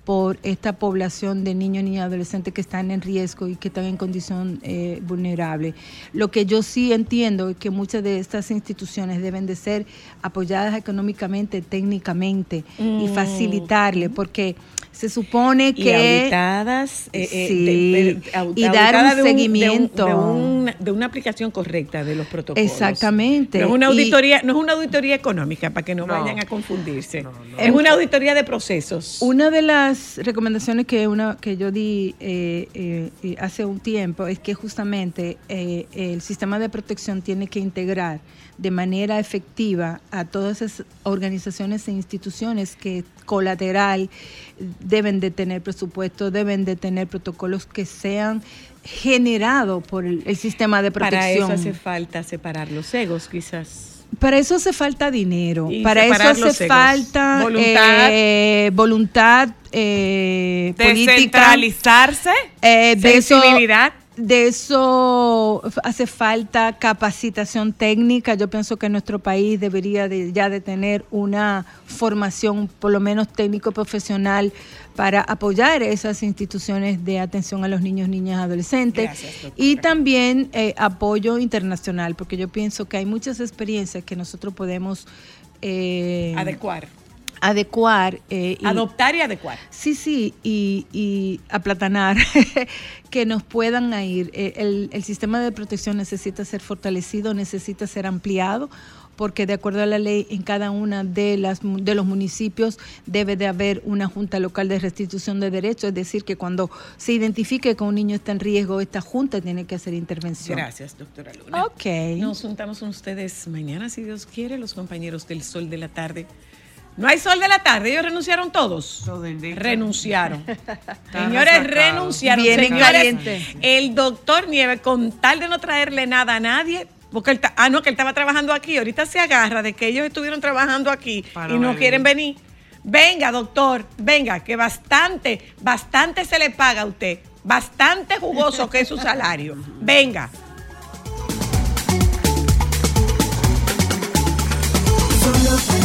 por esta población de niños, niñas y adolescentes que están en riesgo y que están en condición eh, vulnerable. Lo que yo sí entiendo es que muchas de estas instituciones deben de ser apoyadas económicamente, técnicamente y Mm. facilitarle, porque se supone y que... auditadas eh, eh, Sí, de- de- au- y dar un de de seguimiento. de, un- de una aplicación correcta de los protocolos. Exactamente. No es una Y- auditoría, no es una auditoría económica para que no, No. vayan a confundirse. Es una auditoría de procesos. Una de las recomendaciones que una que yo di eh, eh, eh, hace un tiempo es que justamente eh, el sistema de protección tiene que integrar de manera efectiva a todas esas organizaciones e instituciones que colateral deben de tener presupuesto, deben de tener protocolos que sean generados por el, el sistema de protección. Para eso hace falta separar los egos, quizás. Para eso hace falta dinero. Y Para eso hace falta Voluntad. eh, voluntad eh, política. Descentralizarse. Eh, de eso, Sensibilidad. De eso hace falta capacitación técnica. Yo pienso que nuestro país debería de, ya de tener una formación, por lo menos técnico profesional, para apoyar esas instituciones de atención a los niños, niñas, adolescentes. Gracias, y también eh, apoyo internacional, porque yo pienso que hay muchas experiencias que nosotros podemos eh, Adecuar. Adecuar. eh, y- Adoptar y adecuar. Sí, sí, y, y aplatanar, que nos puedan ir. Eh, El, el sistema de protección necesita ser fortalecido, necesita ser ampliado, porque de acuerdo a la ley, en cada una de, las, de los municipios debe de haber una junta local de restitución de derechos, es decir, que cuando se identifique que un niño está en riesgo, esta junta tiene que hacer intervención. Gracias, doctora Luna. Ok. Nos juntamos con ustedes mañana, si Dios quiere, los compañeros del Sol de la Tarde. No hay sol de la tarde, ellos renunciaron todos. Renunciaron. señores, renunciaron. Vienen caliente. El doctor Nieve, con tal de no traerle nada a nadie, porque él ah, no, que él estaba trabajando aquí, ahorita se agarra de que ellos estuvieron trabajando aquí y no quieren venir. Venga, doctor, venga, que bastante, bastante se le paga a usted. Bastante jugoso que es su salario. Venga. Solo